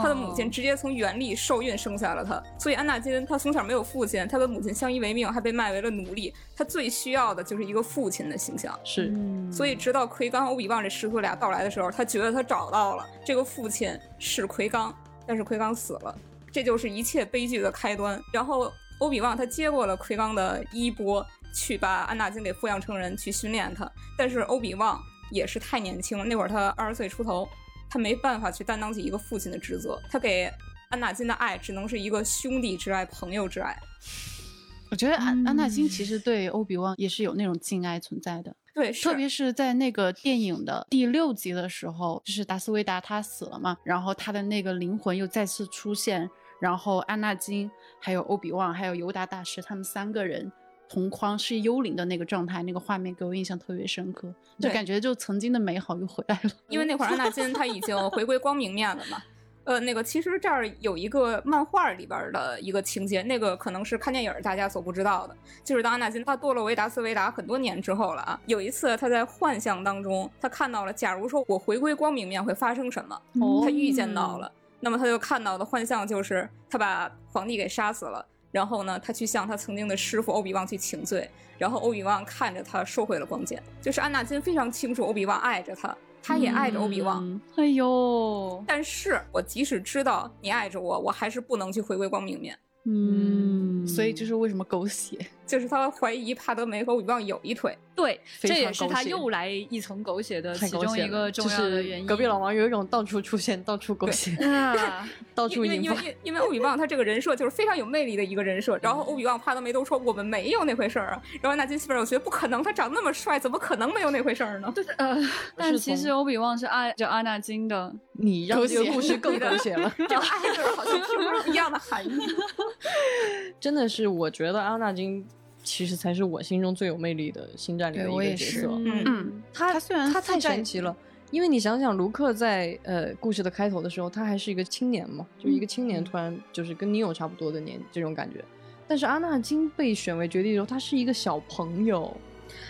他的母亲直接从原力受孕生下了他，所以安纳金他从小没有父亲，他的母亲相依为命，还被卖为了奴隶，他最需要的就是一个父亲的形象。是，所以直到奎刚、欧比旺这师徒俩到来的时候，他觉得他找到了这个父亲是奎刚，但是奎刚死了，这就是一切悲剧的开端。然后欧比旺他接过了奎刚的衣钵，去把安纳金给抚养成人，去训练他。但是欧比旺也是太年轻了，那会儿他二十岁出头，他没办法去担当起一个父亲的职责，他给安纳金的爱只能是一个兄弟之爱、朋友之爱。我觉得安安纳金其嗯实对欧比旺也是有那种敬爱存在的。对，特别是在那个电影的第六集的时候，就是达斯维达他死了嘛，然后他的那个灵魂又再次出现，然后安纳金、还有欧比旺、还有尤达大师他们三个人同框是幽灵的那个状态，那个画面给我印象特别深刻，就感觉就曾经的美好又回来了。因为那会儿安纳金他已经回归光明面了嘛。呃，那个其实这儿有一个漫画里边的一个情节，那个可能是看电影大家所不知道的，就是当安纳金他堕落为达斯维达很多年之后了啊，有一次他在幻象当中，他看到了，假如说我回归光明面会发生什么，哦他预见到了，那么他就看到的幻象就是他把皇帝给杀死了。然后呢，他去向他曾经的师傅欧比旺去请罪，然后欧比旺看着他收回了光剑。就是安纳金非常清楚欧比旺爱着他，他也爱着欧比旺。嗯哎呦，但是我即使知道你爱着我，我还是不能去回归光明面。嗯，所以这是为什么狗血，就是他怀疑帕德梅和欧比旺有一腿。对，这也是他又来一层狗血的其中一个重要的原因。就是隔壁老王有一种到处出现、到处狗血、(laughs) 啊，(laughs) 到处因为因为因为欧比旺他这个人设就是非常有魅力的一个人设，然后欧比旺、帕德梅都说我们没有那回事儿啊，然后纳金基本上我觉得不可能，他长那么帅，怎么可能没有那回事儿呢？(laughs) 对，呃，但是其实欧比旺是爱着阿纳金的，你让这个故事更狗血了。这个爱字儿好像听不是一样的含义。真的是，我觉得阿纳金其实才是我心中最有魅力的星战里的一个角色。嗯嗯，他他虽然他太神奇了，因为你想想，卢克在呃故事的开头的时候，他还是一个青年嘛，就一个青年突然就是跟尼欧差不多的年这种感觉。但是阿纳金被选为绝地的时候，他是一个小朋友，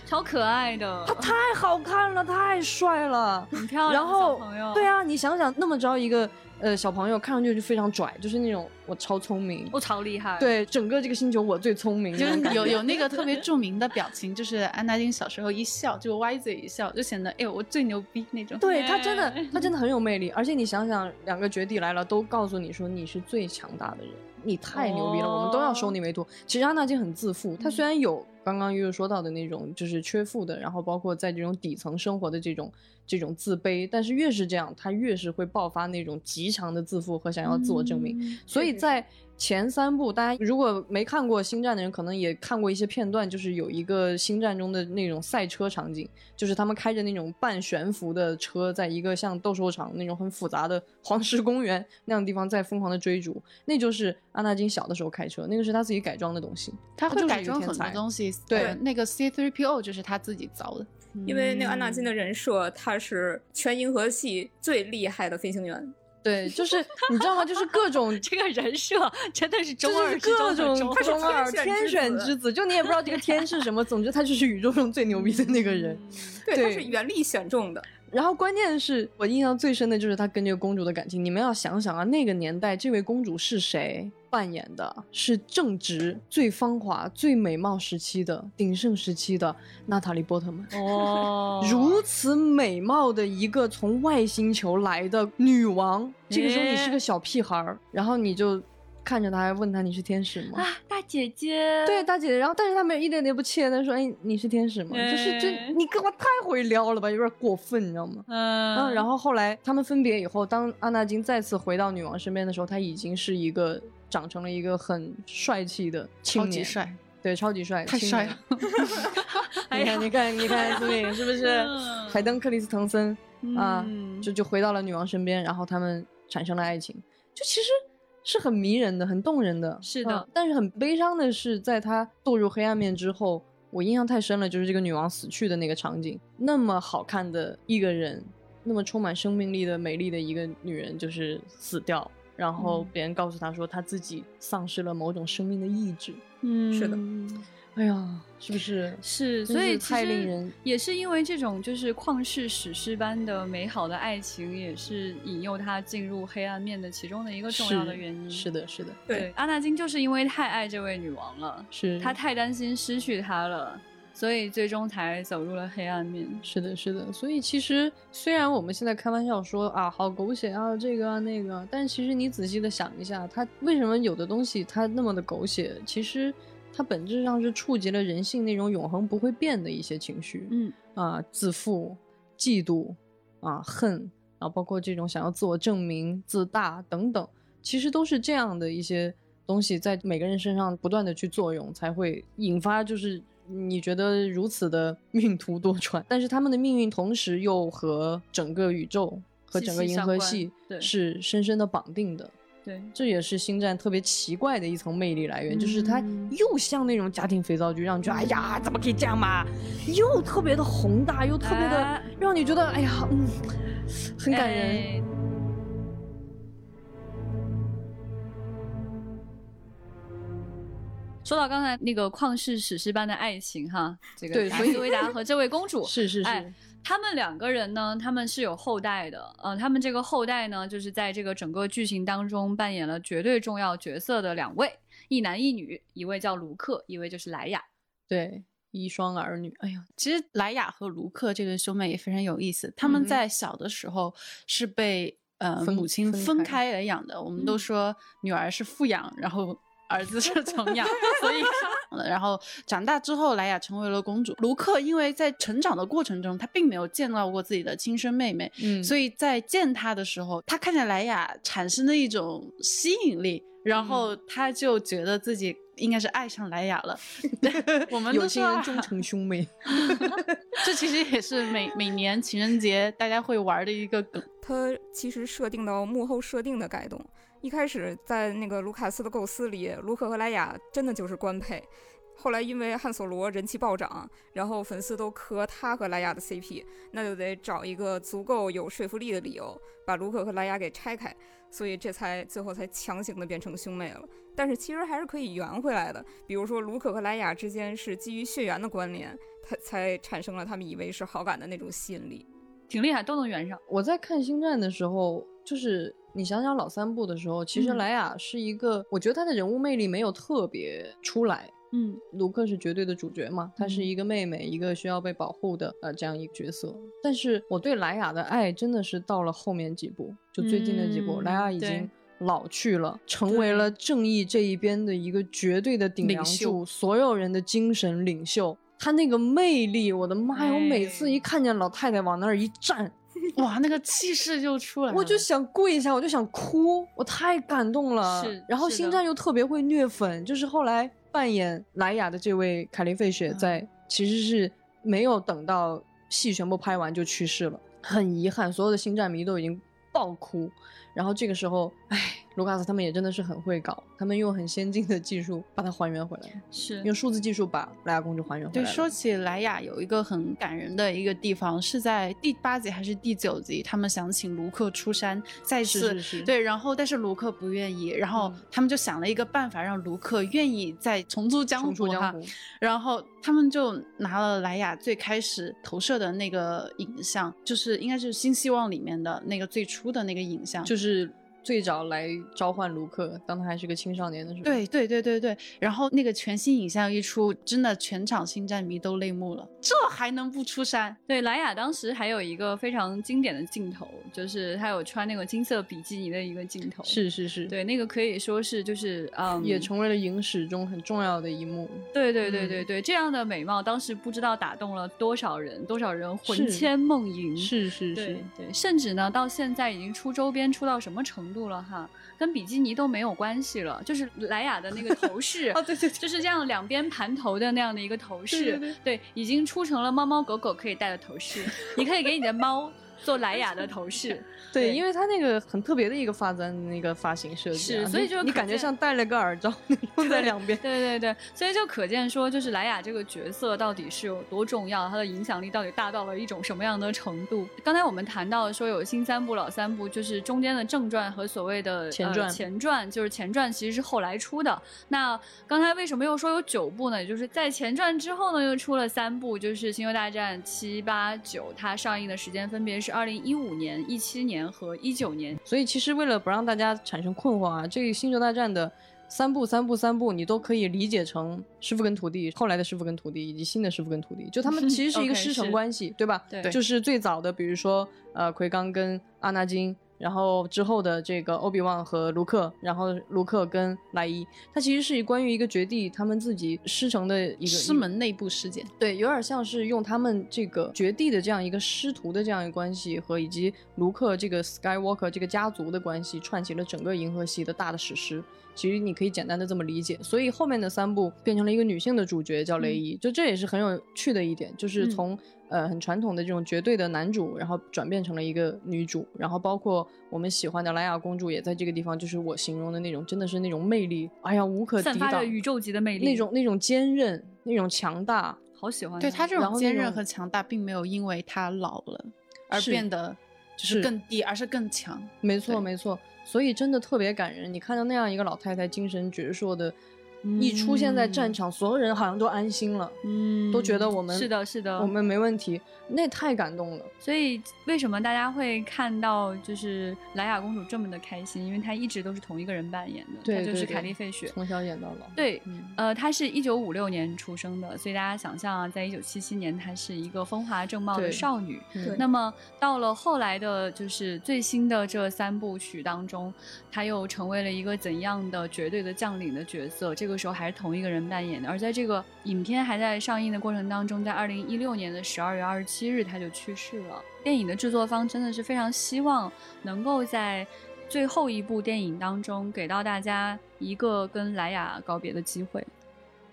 超可爱的，他太好看了，太帅了。很漂亮然后。对，啊，你想想那么着一个呃小朋友，看上去就非常拽，就是那种我超聪明，我超厉害。，对整个这个星球我最聪明，就是有有那个特别著名的表情，就是安纳金小时候一笑就歪嘴一笑，就显得哎呦我最牛逼那种。对他真的，(laughs) 他真的很有魅力。而且你想想，两个绝地来了，都告诉你说你是最强大的人，你太牛逼了，我们都要收你为徒。其实安纳金很自负，他虽然有刚刚悠悠说到的那种就是缺富的，然后包括在这种底层生活的这种这种自卑，但是越是这样，他越是会爆发那种极强的自负和想要自我证明。所以在前三部，大家如果没看过《星战》的人，可能也看过一些片段，就是有一个《星战》中的那种赛车场景，就是他们开着那种半悬浮的车，在一个像斗兽场那种很复杂的 (laughs) 黄石公园那样的地方在疯狂的追逐，那就是阿纳金小的时候开车，那个是他自己改装的东西，他会改装很多东西。对呃那个 C3PO 就是他自己造的。因为那个安纳金的人设，他是全银河系最厉害的飞行员。(laughs) 对，就是你知道吗？就是各种 (laughs) 这个人设真的是中就是二之中各种的中二天选之子选之子，就你也不知道这个天是什么，(laughs) 总之他就是宇宙中最牛逼的那个人。对，他是原力选中的。然后关键是我印象最深的就是他跟这个公主的感情。你们要想想啊，那个年代这位公主是谁扮演的？是正值最芳华、最美貌时期的鼎盛时期的娜塔莉波特曼。哦 (laughs) 如此美貌的一个从外星球来的女王，这个时候你是个小屁孩儿，然后你就看着他，还，问他你是天使吗？啊，大姐姐，对，大姐姐，然后但是他没有一点点不怯，他说：“哎，你是天使吗？”就是这哎你跟我太会撩了吧，有点过分，你知道吗？嗯，嗯，然后后来他们分别以后，当阿纳金再次回到女王身边的时候，他已经是一个长成了一个很帅气的青年，超级帅，对，超级帅，太帅了。哎 (laughs) 呀 (laughs) 你看，你看，你看，思敏是不是嗯？海登克里斯滕森啊，嗯就就回到了女王身边，然后他们产生了爱情，就其实是很迷人的，很动人的。是的嗯但是很悲伤的是，在他堕入黑暗面之后，我印象太深了，就是这个女王死去的那个场景，那么好看的一个人，那么充满生命力的美丽的一个女人，就是死掉。然后别人告诉她说，她自己丧失了某种生命的意志。嗯，是的哎呀，是不是？是，所以其实太令人也是因为这种就是旷世史诗般的美好的爱情，也是引诱他进入黑暗面的其中的一个重要的原因。是的，是的，对，阿纳金就是因为太爱这位女王了，是他太担心失去她了，所以最终才走入了黑暗面。是的，是的，所以其实虽然我们现在开玩笑说啊，好狗血啊，这个啊那个，但其实你仔细的想一下，他为什么有的东西他那么的狗血？其实它本质上是触及了人性那种永恒不会变的一些情绪，嗯啊，自负、嫉妒啊、恨啊，包括这种想要自我证明、自大等等，其实都是这样的一些东西在每个人身上不断的去作用，才会引发就是你觉得如此的 (laughs) 命途多舛。但是他们的命运同时又和整个宇宙和整个银河系对是深深的绑定的。对，这也是星战特别奇怪的一层魅力来源，就是它嗯。又像那种家庭肥皂剧，让你觉得哎呀，怎么可以这样嘛？又特别的宏大，又特别的哎让你觉得哎呀，嗯，很感人。哎。说到刚才那个旷世史诗般的爱情哈，这个达对所以斯维达和这位公主 (laughs) 是是是。哎，他们两个人呢，他们是有后代的，呃，他们这个后代呢，就是在这个整个剧情当中扮演了绝对重要角色的两位，一男一女，一位叫卢克，一位就是莱雅。对，一双儿女，哎呦，其实莱雅和卢克这对兄妹也非常有意思，他们嗯在小的时候是被呃母亲分开来养的。我们都说女儿是富养，然后儿子是穷养，所以 (laughs) 然后长大之后，莱雅成为了公主。卢克因为在成长的过程中，他并没有见到过自己的亲生妹妹，嗯所以在见她的时候，他看见莱雅产生的一种吸引力，然后嗯他就觉得自己应该是爱上莱雅了。(laughs) 对我们有情人终成兄妹。(laughs) 这其实也是每每年情人节大家会玩的一个梗。它其实设定到幕后设定的改动。一开始在那个卢卡斯的构思里，卢克和莱雅真的就是官配。后来因为汉索罗人气暴涨，然后粉丝都磕他和莱雅的 CP，那就得找一个足够有说服力的理由，把卢克和莱雅给拆开，所以这才最后才强行的变成兄妹了。但是其实还是可以圆回来的，比如说卢克和莱雅之间是基于血缘的关联，他才产生了他们以为是好感的那种吸引力。挺厉害，都能圆上。我在看《星战》的时候，就是你想想老三部的时候，其实嗯莱雅是一个，我觉得她的人物魅力没有特别出来。嗯，卢克是绝对的主角嘛，她是一个妹妹，一个需要被保护的呃这样一个角色。但是我对莱雅的爱真的是到了后面几部，就最近的几部，嗯莱雅已经老去了，成为了正义这一边的一个绝对的顶梁柱，所有人的精神领袖。她那个魅力，我的妈呀！我每次哎一看见老太太往那儿一站，哇，那个气势就出来了。我就想跪一下，我就想哭，我太感动了。是然后星战又特别会虐粉，就是后来扮演莱雅的这位凯莉费雪在，其实是没有等到戏全部拍完就去世了，很遗憾，所有的星战迷都已经爆哭。然后这个时候，唉，卢卡斯他们也真的是很会搞，他们用很先进的技术把它还原回来，是用数字技术把莱雅公主还原回，来对。说起莱雅，有一个很感人的一个地方，是在第八集还是第九集，他们想请卢克出山，再次对，然后但是卢克不愿意，然后他们就想了一个办法，让卢克愿意再重出江湖哈重出江湖，然后他们就拿了莱雅最开始投射的那个影像，就是应该是新希望里面的那个最初的那个影像，就是最早来召唤卢克，当他还是个青少年的时候。对对对对对，然后那个全新影像一出，真的全场星战迷都泪目了，这还能不出山？对，莱雅当时还有一个非常经典的镜头，就是她有穿那个金色比基尼的一个镜头。是是是，对，那个可以说是就是嗯，也成为了影史中很重要的一幕。对对对嗯对对，这样的美貌当时不知道打动了多少人，多少人魂牵梦萦。是是对是，对，甚至呢，到现在已经出周边出到什么程度了哈？跟比基尼都没有关系了，就是莱雅的那个头饰，(laughs) 哦对对对就是这样两边盘头的那样的一个头饰，对对已经出成了猫猫狗狗可以戴的头饰，你可以给你的猫做莱雅的头饰。对，因为他那个很特别的一个发簪的那个发型设计啊、是所以就你感觉像戴了个耳罩用在两边。对对对，所以就可见说，就是莱雅这个角色到底是有多重要，她的影响力到底大到了一种什么样的程度。刚才我们谈到说有新三部、老三部，就是中间的正传和所谓的前传呃、前传，就是前传其实是后来出的。那刚才为什么又说有九部呢？也就是在前传之后呢，又出了三部，就是《星球大战》七八九，它上映的时间分别是二零一五年、一七年和一九年。所以其实为了不让大家产生困惑啊，这个《星球大战》的三部、三部、三部，你都可以理解成师傅跟徒弟，后来的师傅跟徒弟，以及新的师傅跟徒弟，就他们 (laughs) 其实是一个师承关系，对吧？对就是最早的，比如说呃奎刚跟阿纳金。然后之后的这个欧比旺和卢克，然后卢克跟莱伊，它其实是关于一个绝地他们自己师承的一个师门内部事件。对，有点像是用他们这个绝地的这样一个师徒的这样一个关系，和以及卢克这个 Skywalker 这个家族的关系，串起了整个银河系的大的史诗。其实你可以简单的这么理解。所以后面的三部变成了一个女性的主角叫雷伊，就这也是很有趣的一点，就是嗯从、呃很传统的这种绝对的男主，然后转变成了一个女主，然后包括我们喜欢的莱雅公主也在这个地方，就是我形容的那种，真的是那种魅力，哎呀无可抵挡，散发着宇宙级的魅力，那种那种坚韧，那种强大，好喜欢对她这种坚韧和强大，并没有因为她老了而变得就是是更低，而是更强。没错，没错，所以真的特别感人。你看到那样一个老太太精神矍铄的，一出现在战场，所有人好像都安心了，嗯，都觉得我们是的，是的，我们没问题，那太感动了。所以为什么大家会看到就是莱雅公主这么的开心？因为她一直都是同一个人扮演的，对，她就是凯莉费雪。从小演到老。对，嗯呃，她是一九五六年出生的，所以大家想象啊，在一九七七年，她是一个风华正茂的少女。对那么到了后来的，就是最新的这三部曲当中，她又成为了一个怎样的绝对的将领的角色？这个时候还是同一个人扮演的。而在这个影片还在上映的过程当中，在二零一六年的十二月二十七日，他就去世了。电影的制作方真的是非常希望能够在最后一部电影当中给到大家一个跟莱雅告别的机会。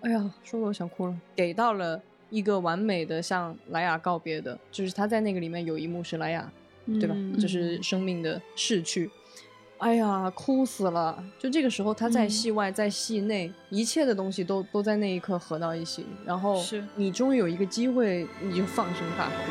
哎呀，说的我想哭了。给到了一个完美的向莱雅告别的，就是他在那个里面有一幕是莱雅，对吧？嗯就是生命的逝去。哎呀，哭死了！就这个时候，他在嗯戏外，在戏内，一切的东西都都在那一刻合到一起，然后是你终于有一个机会，你就放声大哭。(laughs)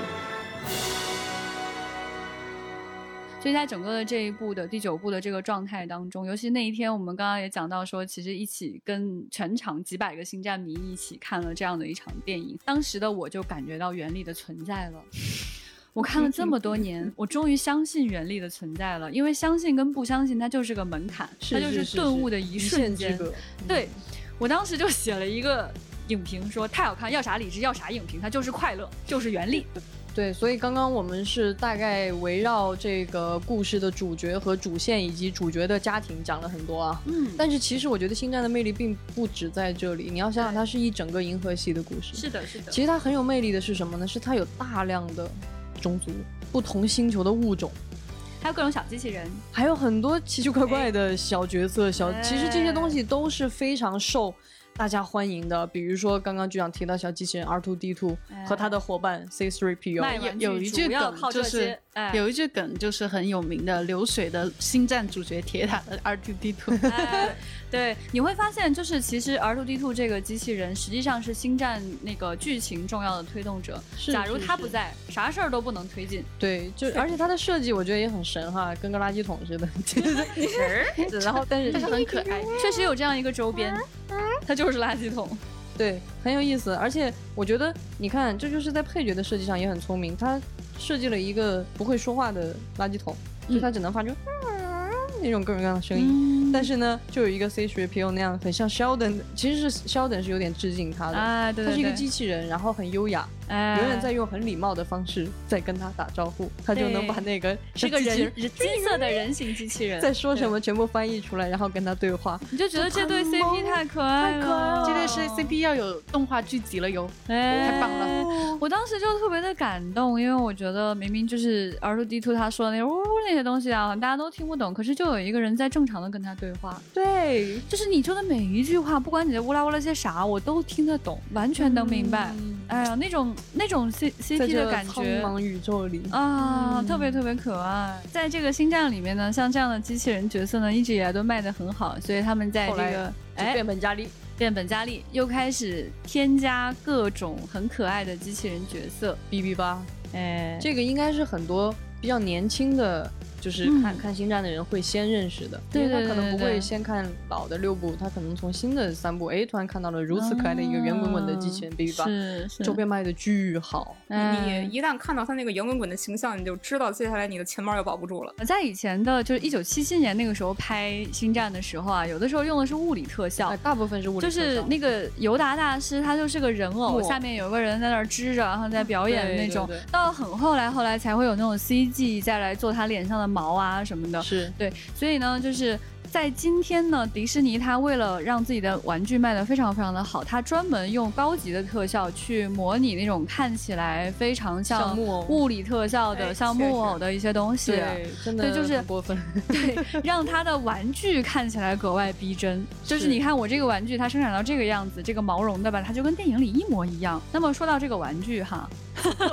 所以在整个的这一部的第九部的这个状态当中，尤其那一天，我们刚刚也讲到说，其实一起跟全场几百个星战迷一起看了这样的一场电影，当时的我就感觉到原力的存在了。我看了这么多年，(laughs) 我终于相信原力的存在了，因为相信跟不相信它就是个门槛，是它就是是顿悟的一瞬间。对我当时就写了一个影评说，太好看，要啥理智，要啥影评，它就是快乐，就是原力。对，所以刚刚我们是大概围绕这个故事的主角和主线以及主角的家庭讲了很多啊。嗯，但是其实我觉得《星战》的魅力并不止在这里，你要想想，它是一整个银河系的故事。是的，是的。其实它很有魅力的是什么呢？是它有大量的种族、不同星球的物种，还有各种小机器人，还有很多奇奇怪怪的小角色、小，哎。其实这些东西都是非常受大家欢迎的。比如说刚刚局长提到小机器人 R two D two 和他的伙伴 C three PO，玩具有一句梗靠就是些哎有一句梗就是很有名的，流水的星战主角铁塔的 R two D two。哎，对，你会发现，就是其实 R two D two 这个机器人实际上是星战那个剧情重要的推动者。是假如他不在，啥事儿都不能推进。对，就而且它的设计我觉得也很神哈，跟个垃圾桶似的，(laughs) 就是然后但是但是很可爱，确实有这样一个周边，它就是垃圾桶。对，很有意思。而且我觉得，你看，这就是在配角的设计上也很聪明。他设计了一个不会说话的垃圾桶，就它只能发出、那种各种各样的声音。但是呢，就有一个 C 3 PO 那样很像 Sheldon，其实是 Sheldon 是有点致敬他的。啊对对他是一个机器人，然后很优雅，哎永远在用很礼貌的方式在跟他打招呼，他就能把那个是个人人金色的人形机器人，在说什么全部翻译出来，然后跟他对话。你就觉得这对 CP 太可爱了，太可爱了这对是 CP 要有动画剧集了哟，哎太棒了！我当时就特别的感动，因为我觉得明明就是 R 2 D to 他说的那些呜呜那些东西啊，大家都听不懂，可是就有一个人在正常的跟他对话。对，就是你说的每一句话，不管你在乌拉乌拉些啥，我都听得懂，完全能明白。哎呀，那种那种 C C P 的感觉苍茫宇宙里啊，特别特别可爱。在这个星战里面呢，像这样的机器人角色呢，一直以来都卖的很好，所以他们在这个哎变本加厉。变本加厉，又开始添加各种很可爱的机器人角色。B B 八，哎，这个应该是很多比较年轻的，就是嗯。看、看星战的人会先认识的，对因为他可能不会先看老的六部，他可能从新的三部，哎，突然看到了如此可爱的一个圆滚滚的机器人 B B 八，啊是是。周边卖的巨好，哎。你一旦看到他那个圆滚滚的形象，你就知道接下来你的钱包要保不住了。在以前的，就是一九七七年那个时候拍《星战》的时候啊，有的时候用的是物理特效，哎，大部分是物理就特效，是那个尤达大师，他就是个人偶，下面有个人在那儿支着，然后在表演对那种。对。对到很后来，后来才会有那种 CG 再来做他脸上的毛啊什么的。是对，所以呢，就是在今天呢，迪士尼它为了让自己的玩具卖得非常非常的好，它专门用高级的特效去模拟那种看起来非常像像木偶物理特效的、哎像木偶的一些东西。对，真的对就是过分。(laughs) 对，让它的玩具看起来格外逼真。(laughs) 就是你看我这个玩具，它生产到这个样子，这个毛绒的吧，它就跟电影里一模一样。那么说到这个玩具哈，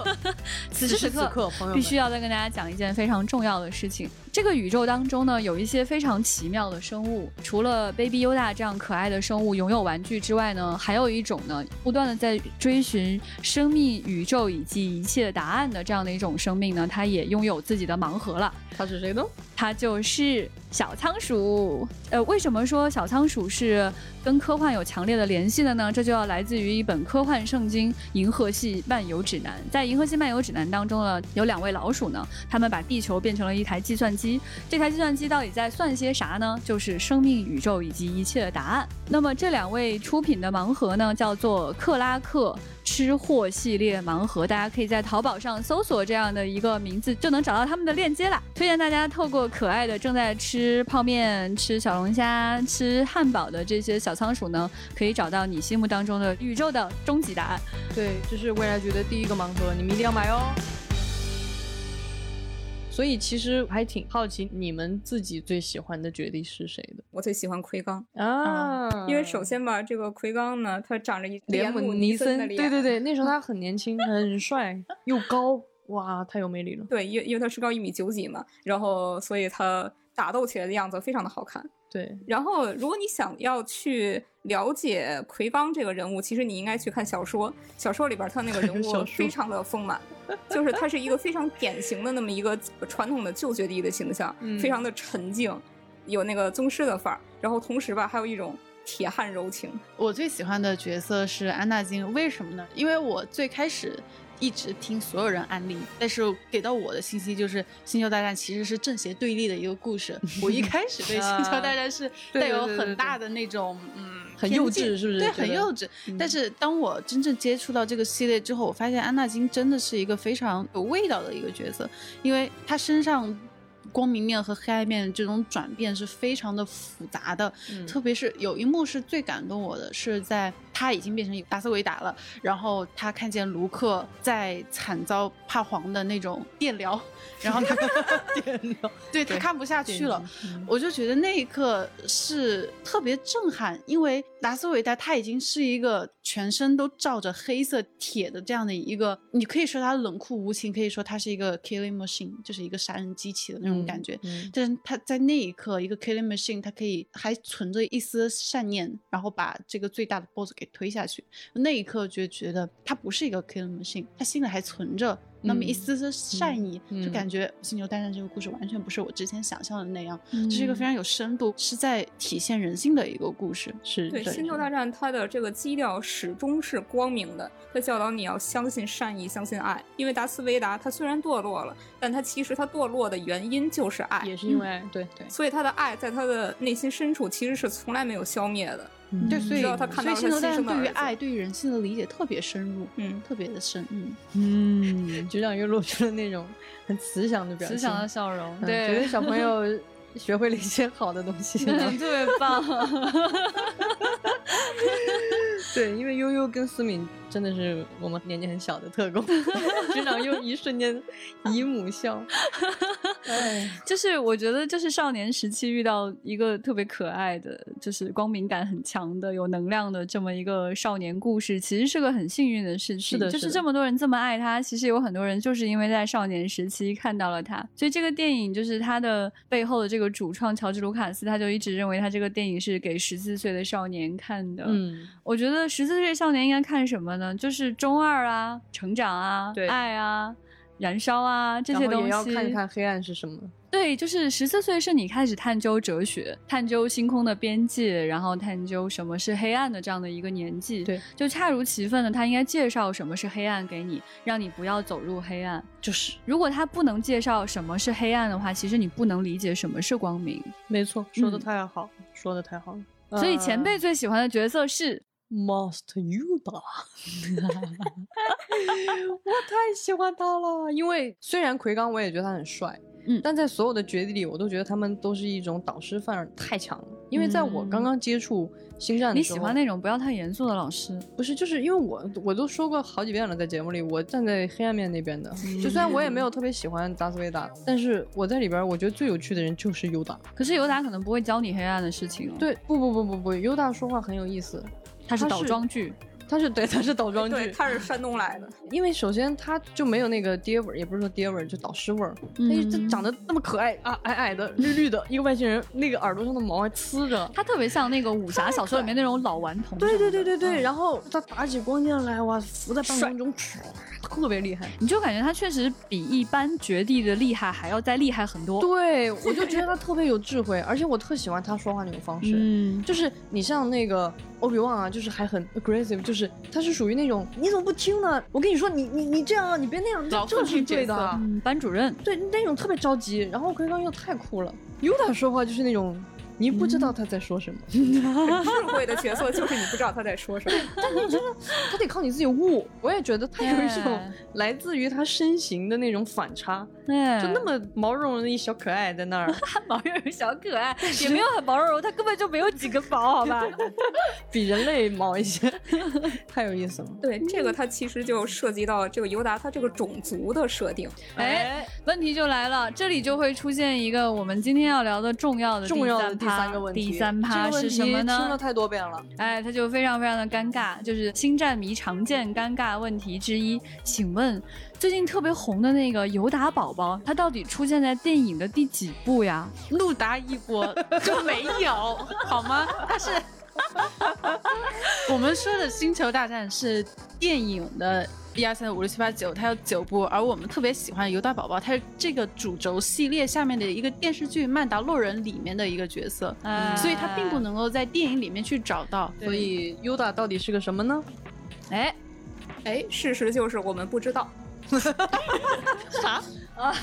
(laughs) 此时此刻此刻朋友必须要再跟大家讲一件非常重要的事情。这个宇宙当中呢，有一些非常奇妙的生物，除了 Baby Yoda 这样可爱的生物拥有玩具之外呢，还有一种呢，不断的在追寻生命、宇宙以及一切答案的这样的一种生命呢，它也拥有自己的盲盒了。它是谁呢？它就是小仓鼠。呃，为什么说小仓鼠是跟科幻有强烈的联系的呢？这就要来自于一本科幻圣经《银河系漫游指南》。在《银河系漫游指南》当中呢，有两位老鼠呢，他们把地球变成了一台计算机。这台计算机到底在算些啥呢？就是生命、宇宙以及一切的答案。那么这两位出品的盲盒呢，叫做克拉克。吃货系列盲盒，大家可以在淘宝上搜索这样的一个名字，就能找到他们的链接啦。推荐大家透过可爱的正在吃泡面、吃小龙虾、吃汉堡的这些小仓鼠呢，可以找到你心目当中的宇宙的终极答案。对，这是未来局的第一个盲盒，你们一定要买哦。所以其实还挺好奇，你们自己最喜欢的绝地是谁的我最喜欢奎刚啊？因为首先吧，这个奎刚呢，他长着一脸姆姆尼森，的脸，对对对，那时候他很年轻，很帅，又高，哇，太有魅力了。对，因为因为他身高一米九几嘛，然后所以他打斗起来的样子非常的好看。对，然后如果你想要去了解奎刚这个人物，其实你应该去看小说，小说里边他那个人 (laughs) 物非常的丰满，(laughs) 就是他是一个非常典型的那么一个传统的旧学弟的形象，嗯非常的沉静，有那个宗师的范儿，然后同时吧还有一种铁汉柔情。我最喜欢的角色是安纳金，为什么呢？因为我最开始一直听所有人安利，但是给到我的信息就是《星球大战》其实是正邪对立的一个故事。(laughs) 我一开始对《星球大战》是带有很大的那种嗯很幼稚是不是对很幼稚。但是当我真正接触到这个系列之后，我发现安纳金真的是一个非常有味道的一个角色，因为他身上。光明面和黑暗面这种转变是非常的复杂的，嗯。特别是有一幕是最感动我的，是在他已经变成达斯维达了，然后他看见卢克在惨遭帕黄的那种电疗，然后他 (laughs) 电疗，(laughs) 对他看不下去了，嗯。我就觉得那一刻是特别震撼，因为达斯维达他已经是一个全身都罩着黑色铁的这样的一个，你可以说他冷酷无情，可以说他是一个 killing machine，就是一个杀人机器的那种感觉。嗯但是他在那一刻，一个 killing machine，他可以还存着一丝善念，然后把这个最大的 boss 给推下去。那一刻就觉得他不是一个 killing machine，他心里还存着那么一丝丝善意，就感觉《星球大战》这个故事完全不是我之前想象的那样，嗯这是一个非常有深度，是在体现人性的一个故事。是对《星球大战》，它的这个基调始终是光明的，它教导你要相信善意，相信爱。因为达斯维达他虽然堕落了，但他其实他堕落的原因就是爱，也是因为爱，对对，所以他的爱在他的内心深处其实是从来没有消灭的。对，所以他看到所以《星球大战》他牺牲的儿子对于爱、对于人性的理解特别深入，嗯，特别的深，嗯。嗯，局长又露出了那种很慈祥的表情，慈祥的笑容，嗯对，觉得小朋友学会了一些好的东西，特别棒。(laughs) 对，因为悠悠跟思敏真的是我们年纪很小的特工，(laughs) 局长又一瞬间 (laughs) 姨母笑，(laughs) 哎，就是我觉得，就是少年时期遇到一个特别可爱的，就是光明感很强的、有能量的这么一个少年故事，其实是个很幸运的事情。是的，就是这么多人这么爱他，其实有很多人就是因为在少年时期看到了他，所以这个电影就是他的背后的这个主创乔治·卢卡斯，他就一直认为他这个电影是给十四岁的少年看的。嗯，我觉得十四岁少年应该看什么呢？就是中二啊、成长啊、对爱啊、燃烧啊这些然后东西。也要看一看黑暗是什么。对，就是十四岁是你开始探究哲学、探究星空的边界，然后探究什么是黑暗的这样的一个年纪。对，就恰如其分的，他应该介绍什么是黑暗给你，让你不要走入黑暗。就是，如果他不能介绍什么是黑暗的话，其实你不能理解什么是光明。没错，说的嗯太好，说的太好了。所以前辈呃最喜欢的角色是 Master Yoda，(laughs) 我太喜欢他了。因为虽然奎刚我也觉得他很帅，嗯但在所有的绝地里，我都觉得他们都是一种导师范儿太强了。因为在我刚刚接触星战的时候，你喜欢那种不要太严肃的老师？不是，就是因为我我都说过好几遍了，在节目里，我站在黑暗面那边的。就虽然我也没有特别喜欢达斯维达，但是我在里边，我觉得最有趣的人就是尤达。可是尤达可能不会教你黑暗的事情哦。对，不不不不不，尤达说话很有意思，他 (laughs) 是倒装句。他是对，他是倒装句，对，他是山东来的。因为首先他就没有那个爹味儿，也不是说爹味儿，就导师味儿。嗯他就长得那么可爱啊，矮矮的、绿绿的一个外星人，那个耳朵上的毛还呲着。他特别像那个武侠小说里面那种老顽童。对对对对对，然后他打起光剑来，哇，浮在半空中，特别厉害。你就感觉他确实比一般绝地的厉害还要再厉害很多。对，我就觉得他特别有智慧，而且我特喜欢他说话那种方式。嗯，就是你像那个欧比旺啊，就是还很 aggressive，就是他是属于那种你怎么不听呢？我跟你说，你你你这样啊，你别那样，这这是对的。嗯，班主任，对那种特别着急，然后奎刚又太酷了。尤达说话就是那种。你不知道他在说什么，很 (laughs) 智慧的角色就是你不知道他在说什么，(laughs) 但你真的他得靠你自己悟。我也觉得他有一种来自于他身形的那种反差，就那么毛茸茸的一小可爱在那儿，(laughs) 毛茸茸小可爱也没有很毛茸茸，他根本就没有几根毛，好吧，比人类毛一些，太有意思了。对，这个它其实就涉及到这个尤达他这个种族的设定。哎，问题就来了，这里就会出现一个我们今天要聊的重要的重要的第三个问题。第三趴是什么呢？听了太多遍了，哎，他就非常非常的尴尬，就是星战迷常见尴尬问题之一。请问，最近特别红的那个尤达宝宝，他到底出现在电影的第几部呀？(laughs) 路达一波就没有，好吗？他是 (laughs) 我们说的《星球大战》是电影的。一二三四五六七八九，它有九部，而我们特别喜欢尤达宝宝，他是这个主轴系列下面的一个电视剧《曼达洛人》里面的一个角色，嗯、所以他并不能够在电影里面去找到。所以尤达到底是个什么呢？哎，哎，事实就是我们不知道。(laughs) (laughs) 啥？啊，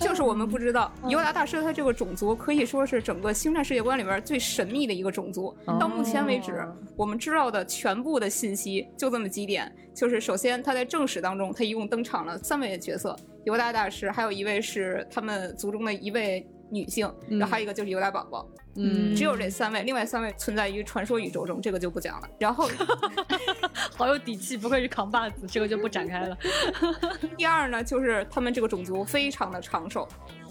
就是我们不知道，(laughs) 尤达大师他这个种族可以说是整个星战世界观里边最神秘的一个种族。到目前为止，我们知道的全部的信息就这么几点，就是首先他在正史当中，他一共登场了三位角色，尤达大师，还有一位是他们族中的一位女性，然后还有一个就是尤达宝宝。嗯，只有这三位，另外三位存在于传说宇宙中，这个就不讲了。然后，(laughs) 好有底气，不愧是扛把子，这个就不展开了。(laughs) 第二呢，就是他们这个种族非常的长寿，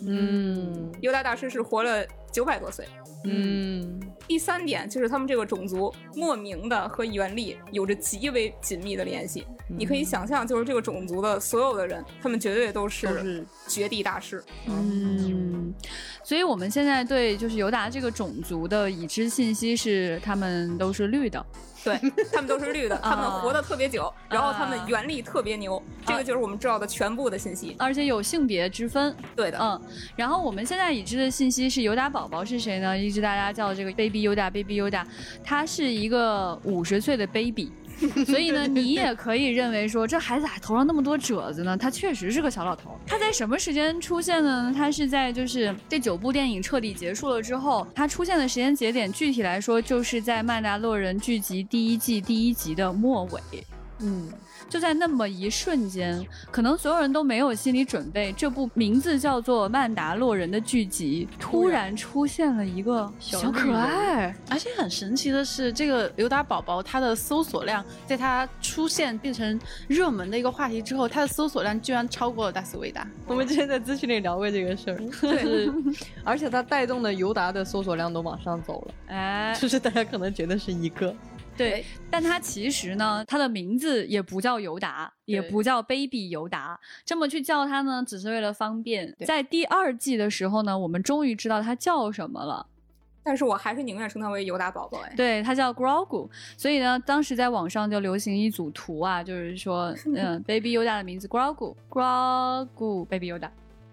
嗯，尤达大师是活了九百多岁，嗯。第三点就是他们这个种族莫名的和原力有着极为紧密的联系。嗯、你可以想象，就是这个种族的所有的人，他们绝对都是绝地大师。嗯，所以我们现在对就是尤达这个种族的已知信息是，他们都是绿的。对 (laughs) 他们都是绿的，他们活得特别久，然后他们原力特别牛，这个就是我们知道的全部的信息，而且有性别之分。对的，嗯。然后我们现在已知的信息是尤达宝宝是谁呢？一直大家叫这个 Baby Yoda，Baby Yoda，他是一个五十岁的 baby。所以呢，你也可以认为说，这孩子头上那么多褶子呢，他确实是个小老头。他在什么时间出现的呢？他是在就是这九部电影彻底结束了之后，他出现的时间节点，具体来说就是在《曼达洛人》剧集第一季第一集的末尾。嗯。就在那么一瞬间，可能所有人都没有心理准备，这部名字叫做《曼达洛人》的剧集突然出现了一个小可爱，而且很神奇的是，这个尤达宝宝他的搜索量，在他出现变成热门的一个话题之后，他的搜索量居然超过了大斯维达。(laughs) 我们之前在咨询里聊过这个事儿，对，(laughs) 而且他带动的尤达的搜索量都往上走了，哎，就是大家可能觉得是一个。对，但他其实呢，他的名字也不叫尤达，也不叫 Baby 尤达，这么去叫他呢，只是为了方便。在第二季的时候呢，我们终于知道他叫什么了。但是我还是宁愿称他为尤达宝宝哎。对他叫 Grogu，所以呢，当时在网上就流行一组图啊，就是说，嗯，(laughs) Baby 尤达的名字 Grogu，Grogu，Baby 尤达。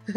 (laughs) (laughs)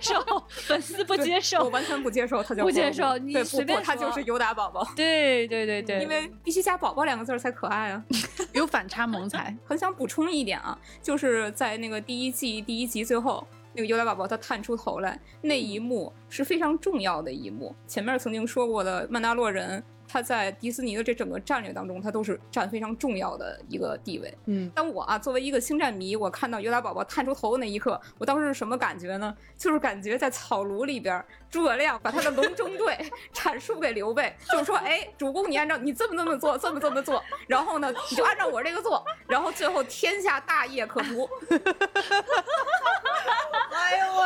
受，(laughs) 粉丝不接受，我完全不接受，他叫不接受，你随便他就是尤达宝宝。对对对对，因为必须加“宝宝”两个字才可爱啊，(laughs) 有反差萌才。(laughs) 很想补充一点啊，就是在那个第一季第一集最后，那个尤达宝宝他探出头来那一幕是非常重要的一幕。前面曾经说过的曼达洛人。它在迪士尼的这整个战略当中，它都是占非常重要的一个地位。嗯，但我啊作为一个星战迷，我看到尤达宝宝探出头的那一刻，我当时是什么感觉呢？就是感觉在草庐里边，诸葛亮把他的隆中对阐述给刘备，就是说，哎，主公你按照你这么这么做，这么这么做，然后呢，你就按照我这个做，然后最后天下大业可图。(laughs) 哎呦我，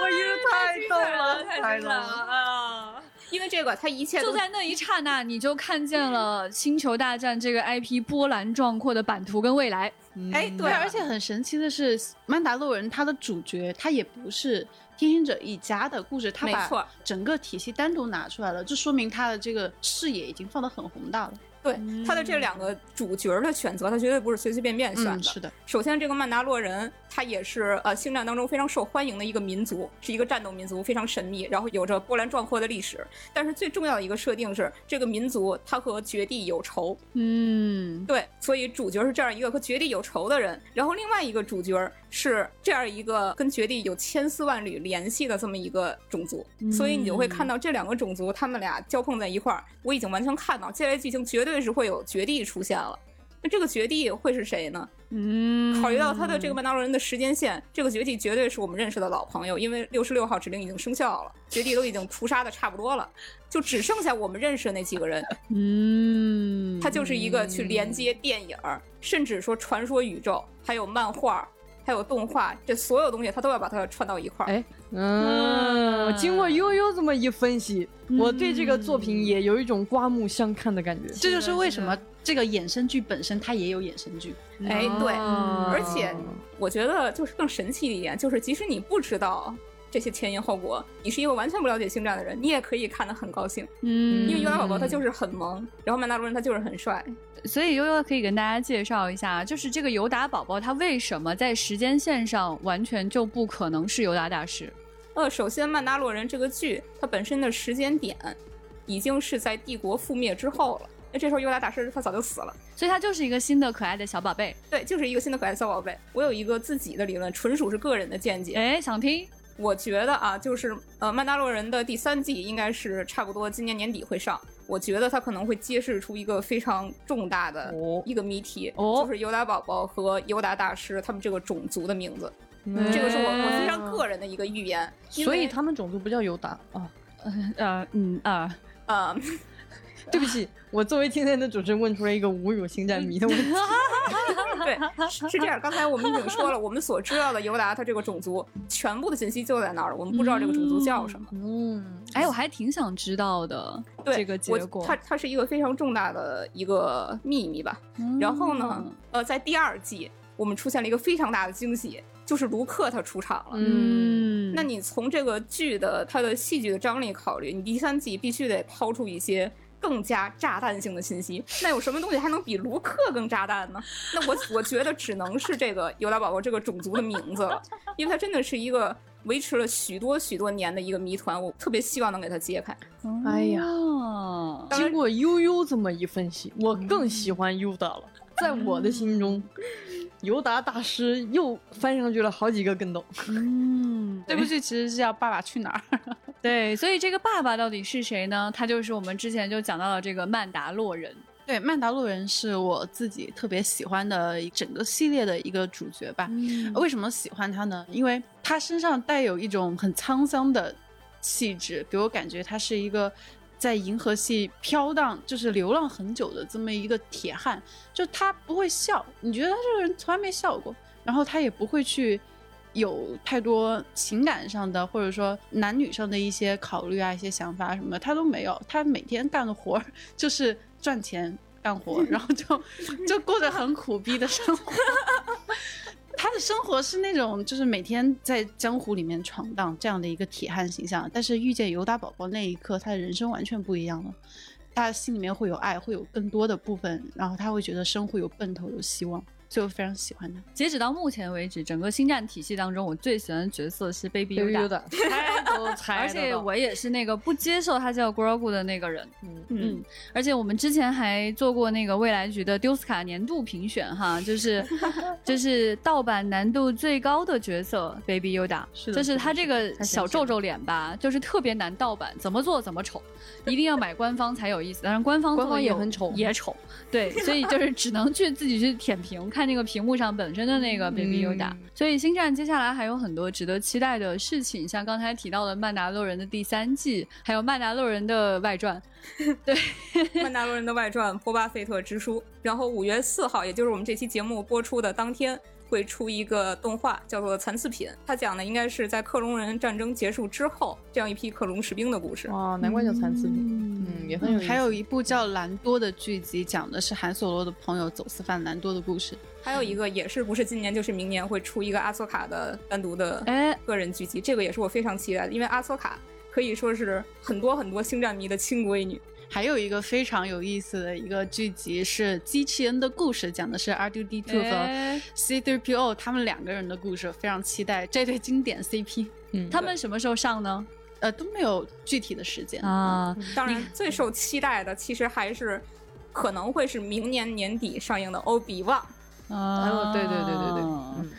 我真是太逗 (laughs) 了，太逗了啊！因为这个，他一切就在那一刹那，你就看见了《星球大战》这个 IP 波澜壮阔的版图跟未来。哎，对，而且很神奇的是，曼达洛人他的主角他也不是天行者一家的故事，他把整个体系单独拿出来了，就说明他的这个视野已经放得很宏大了。对他的这两个主角的选择，他绝对不是随随便便选的。嗯是的，首先，这个曼达洛人，他也是呃星战当中非常受欢迎的一个民族，是一个战斗民族，非常神秘，然后有着波澜壮阔的历史。但是最重要的一个设定是，这个民族他和绝地有仇。嗯，对，所以主角是这样一个和绝地有仇的人，然后另外一个主角是这样一个跟绝地有千丝万缕联系的这么一个种族，所以你就会看到这两个种族他们俩交碰在一块儿。我已经完全看到接下来剧情绝对是会有绝地出现了。那这个绝地会是谁呢？嗯，考虑到他的这个曼达洛人的时间线，这个绝地绝对是我们认识的老朋友，因为六十六号指令已经生效了，绝地都已经屠杀的差不多了，就只剩下我们认识的那几个人。嗯，他就是一个去连接电影，甚至说传说宇宙，还有漫画，还有动画，这所有东西他都要把它串到一块儿。哎，嗯，经过悠悠这么一分析，我对这个作品也有一种刮目相看的感觉。这就是为什么这个衍生剧本身它也有衍生剧。哎，对，哦而且我觉得就是更神奇的一点，就是即使你不知道这些前因后果，你是一个完全不了解星战的人，你也可以看得很高兴。嗯因为尤达宝宝他就是很萌，然后曼达洛人他就是很帅。所以悠悠可以跟大家介绍一下，就是这个尤达宝宝他为什么在时间线上完全就不可能是尤达大师？呃，首先曼达洛人这个剧它本身的时间点已经是在帝国覆灭之后了。那这时候尤达大师他早就死了，所以他就是一个新的可爱的小宝贝。对，就是一个新的可爱的小宝贝。我有一个自己的理论，纯属是个人的见解。哎，想听？我觉得啊，就是呃，曼达洛人的第三季应该是差不多今年年底会上。我觉得他可能会揭示出一个非常重大的一个谜题，哦就是尤达宝宝和尤达大师他们这个种族的名字。嗯这个是我我非常个人的一个预言，所以他们种族不叫尤达啊。(laughs) 呃嗯啊呃，对不起，我作为今天的主持人问出了一个侮辱星战迷的问题。(laughs) 对，是是这样。刚才我们已经说了，我们所知道的尤达他这个种族全部的信息就在那儿了，我们不知道这个种族叫什么。嗯，哎，我还挺想知道的对这个结果。它它是一个非常重大的一个秘密吧。然后呢，呃，在第二季我们出现了一个非常大的惊喜，就是卢克他出场了。嗯，那你从这个剧的它的戏剧的张力考虑，你第三季必须得抛出一些更加炸弹性的信息。那有什么东西还能比卢克更炸弹呢？那我我觉得只能是这个尤达宝宝这个种族的名字了，因为它真的是一个维持了许多许多年的一个谜团，我特别希望能给它揭开。哎呀，哦经过悠悠这么一分析，我更喜欢尤达了。在我的心中，尤达大师又翻上去了好几个跟斗。嗯，(laughs) 这部剧其实是叫《爸爸去哪儿》。(laughs) 对，所以这个爸爸到底是谁呢？他就是我们之前就讲到了这个曼达洛人。对，曼达洛人是我自己特别喜欢的整个系列的一个主角吧。嗯为什么喜欢他呢？因为他身上带有一种很沧桑的气质，给我感觉他是一个在银河系飘荡，就是流浪很久的这么一个铁汉。就他不会笑，你觉得他这个人从来没笑过，然后他也不会去有太多情感上的或者说男女上的一些考虑啊、一些想法什么，他都没有。他每天干的活就是赚钱干活，然后就就过着很苦逼的生活。他的生活是那种，就是每天在江湖里面闯荡这样的一个铁汉形象，但是遇见尤达宝宝那一刻，他的人生完全不一样了。他心里面会有爱，会有更多的部分，然后他会觉得生活有奔头、有希望。所以我非常喜欢他。截止到目前为止，整个星战体系当中，我最喜欢的角色是 Baby (laughs) 猜都猜而且我也是那个不接受他叫 Grogu 的那个人。嗯嗯，而且我们之前还做过那个未来局的丢斯卡年度评选哈，就是 (laughs) 就是盗版难度最高的角色 Baby Yoda，是的就是他这个小皱皱脸吧，就是特别难盗版，怎么做怎么丑，一定要买官方才有意思。但是官方官方也很丑也丑，对，所以就是只能去自己去舔屏，看那个屏幕上本身的那个 Baby Yoda。嗯所以星战接下来还有很多值得期待的事情，像刚才提到的《曼达洛人》的第三季，还有《曼达洛人》的外传。(laughs) 对，《曼达洛人的外传：波巴费特之书》，然后五月四号，也就是我们这期节目播出的当天，会出一个动画，叫做《残次品》。它讲的应该是在克隆人战争结束之后，这样一批克隆士兵的故事。哦，难怪叫残次品，嗯，也很有意思。还有一部叫《兰多》的剧集，讲的是韩索罗的朋友走私犯兰多的故事。还有一个也是不是今年就是明年会出一个阿索卡的单独的哎个人剧集，这个也是我非常期待的，因为阿索卡可以说是很多很多星战迷的亲闺女。还有一个非常有意思的一个剧集是《机器人的故事》，讲的是 R2D2 哎和 C3PO 他们两个人的故事，非常期待这对经典 CP。嗯他们什么时候上呢？呃，都没有具体的时间啊。当然，最受期待的其实还是可能会是明年年底上映的《欧比旺》。啊，对对对对对，嗯。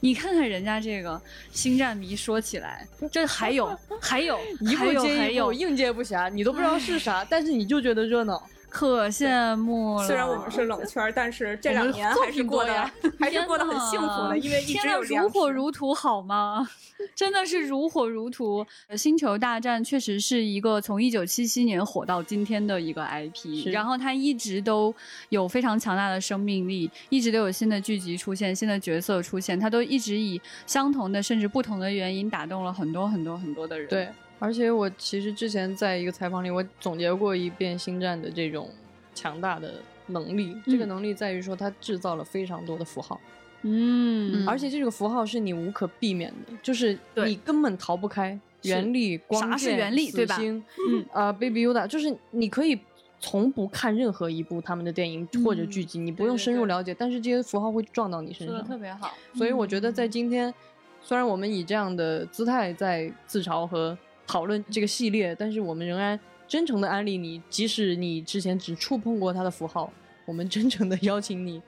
你看看人家这个星战迷说起来，这还有还有一步接一部，还有 (laughs) 应接不暇，你都不知道是啥，(laughs) 但是你就觉得热闹。可羡慕了。虽然我们是冷圈，但是这两年还是过得还是过得很幸福的，因为一直有如火如荼，好吗？真的是如火如荼。星球大战确实是一个从一九七七年火到今天的一个 IP，然后它一直都有非常强大的生命力，一直都有新的剧集出现，新的角色出现，它都一直以相同的甚至不同的原因打动了很多很多很多的人。对。而且我其实之前在一个采访里，我总结过一遍星战的这种强大的能力。嗯、这个能力在于说，它制造了非常多的符号，嗯，而且这个符号是你无可避免的，就是你根本逃不开。原力、光啥是原力，对吧？嗯啊、uh,，Baby Yoda，就是你可以从不看任何一部他们的电影或者剧集，嗯、你不用深入了解，对对对但是这些符号会撞到你身上。说的特别好。所以我觉得在今天，虽然我们以这样的姿态在自嘲和讨论这个系列，但是我们仍然真诚的安利你，即使你之前只触碰过它的符号，我们真诚的邀请你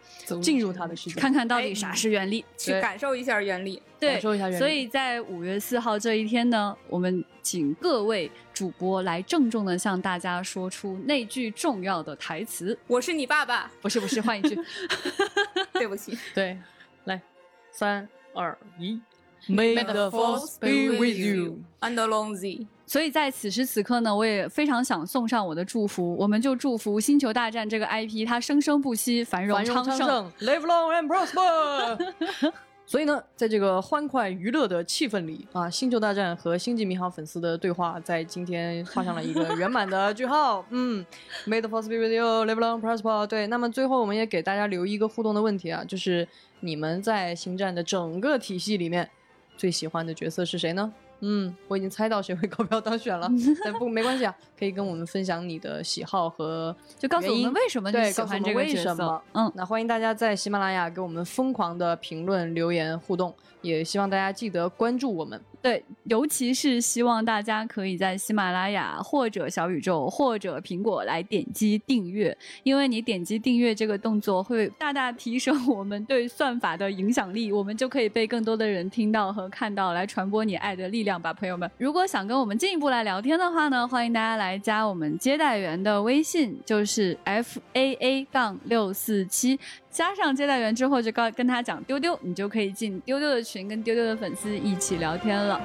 进入它的世界，看看到底啥是原力，去感受一下原力，对，感受一下原力。所以在五月四号这一天呢，我们请各位主播来郑重的向大家说出那句重要的台词：“我是你爸爸。”不是不是，换一句，(laughs) 对不起，对，来，三二一。May the force be with you and along thee。所以在此时此刻呢，我也非常想送上我的祝福，我们就祝福《星球大战》这个 IP 它生生不息，繁荣昌盛，Live long and prosper。(laughs) 所以呢，在这个欢快娱乐的气氛里啊，《星球大战》和《星际迷航》粉丝的对话在今天画上了一个圆满的句号。(laughs) 嗯，May the force be with you, live long, prosper。对，那么最后我们也给大家留一个互动的问题啊，就是你们在星战的整个体系里面。最喜欢的角色是谁呢？嗯，我已经猜到谁会高票当选了，(laughs) 但不没关系啊，可以跟我们分享你的喜好和 (laughs) 就告诉我们为什么你喜欢这个角色。嗯，那欢迎大家在喜马拉雅给我们疯狂的评论、留言、互动，也希望大家记得关注我们。对，尤其是希望大家可以在喜马拉雅或者小宇宙或者苹果来点击订阅，因为你点击订阅这个动作会大大提升我们对算法的影响力，我们就可以被更多的人听到和看到，来传播你爱的力量吧，朋友们。如果想跟我们进一步来聊天的话呢，欢迎大家来加我们接待员的微信，就是 f a a 杠六四七。加上接待员之后，就告跟他讲丢丢，你就可以进丢丢的群，跟丢丢的粉丝一起聊天了。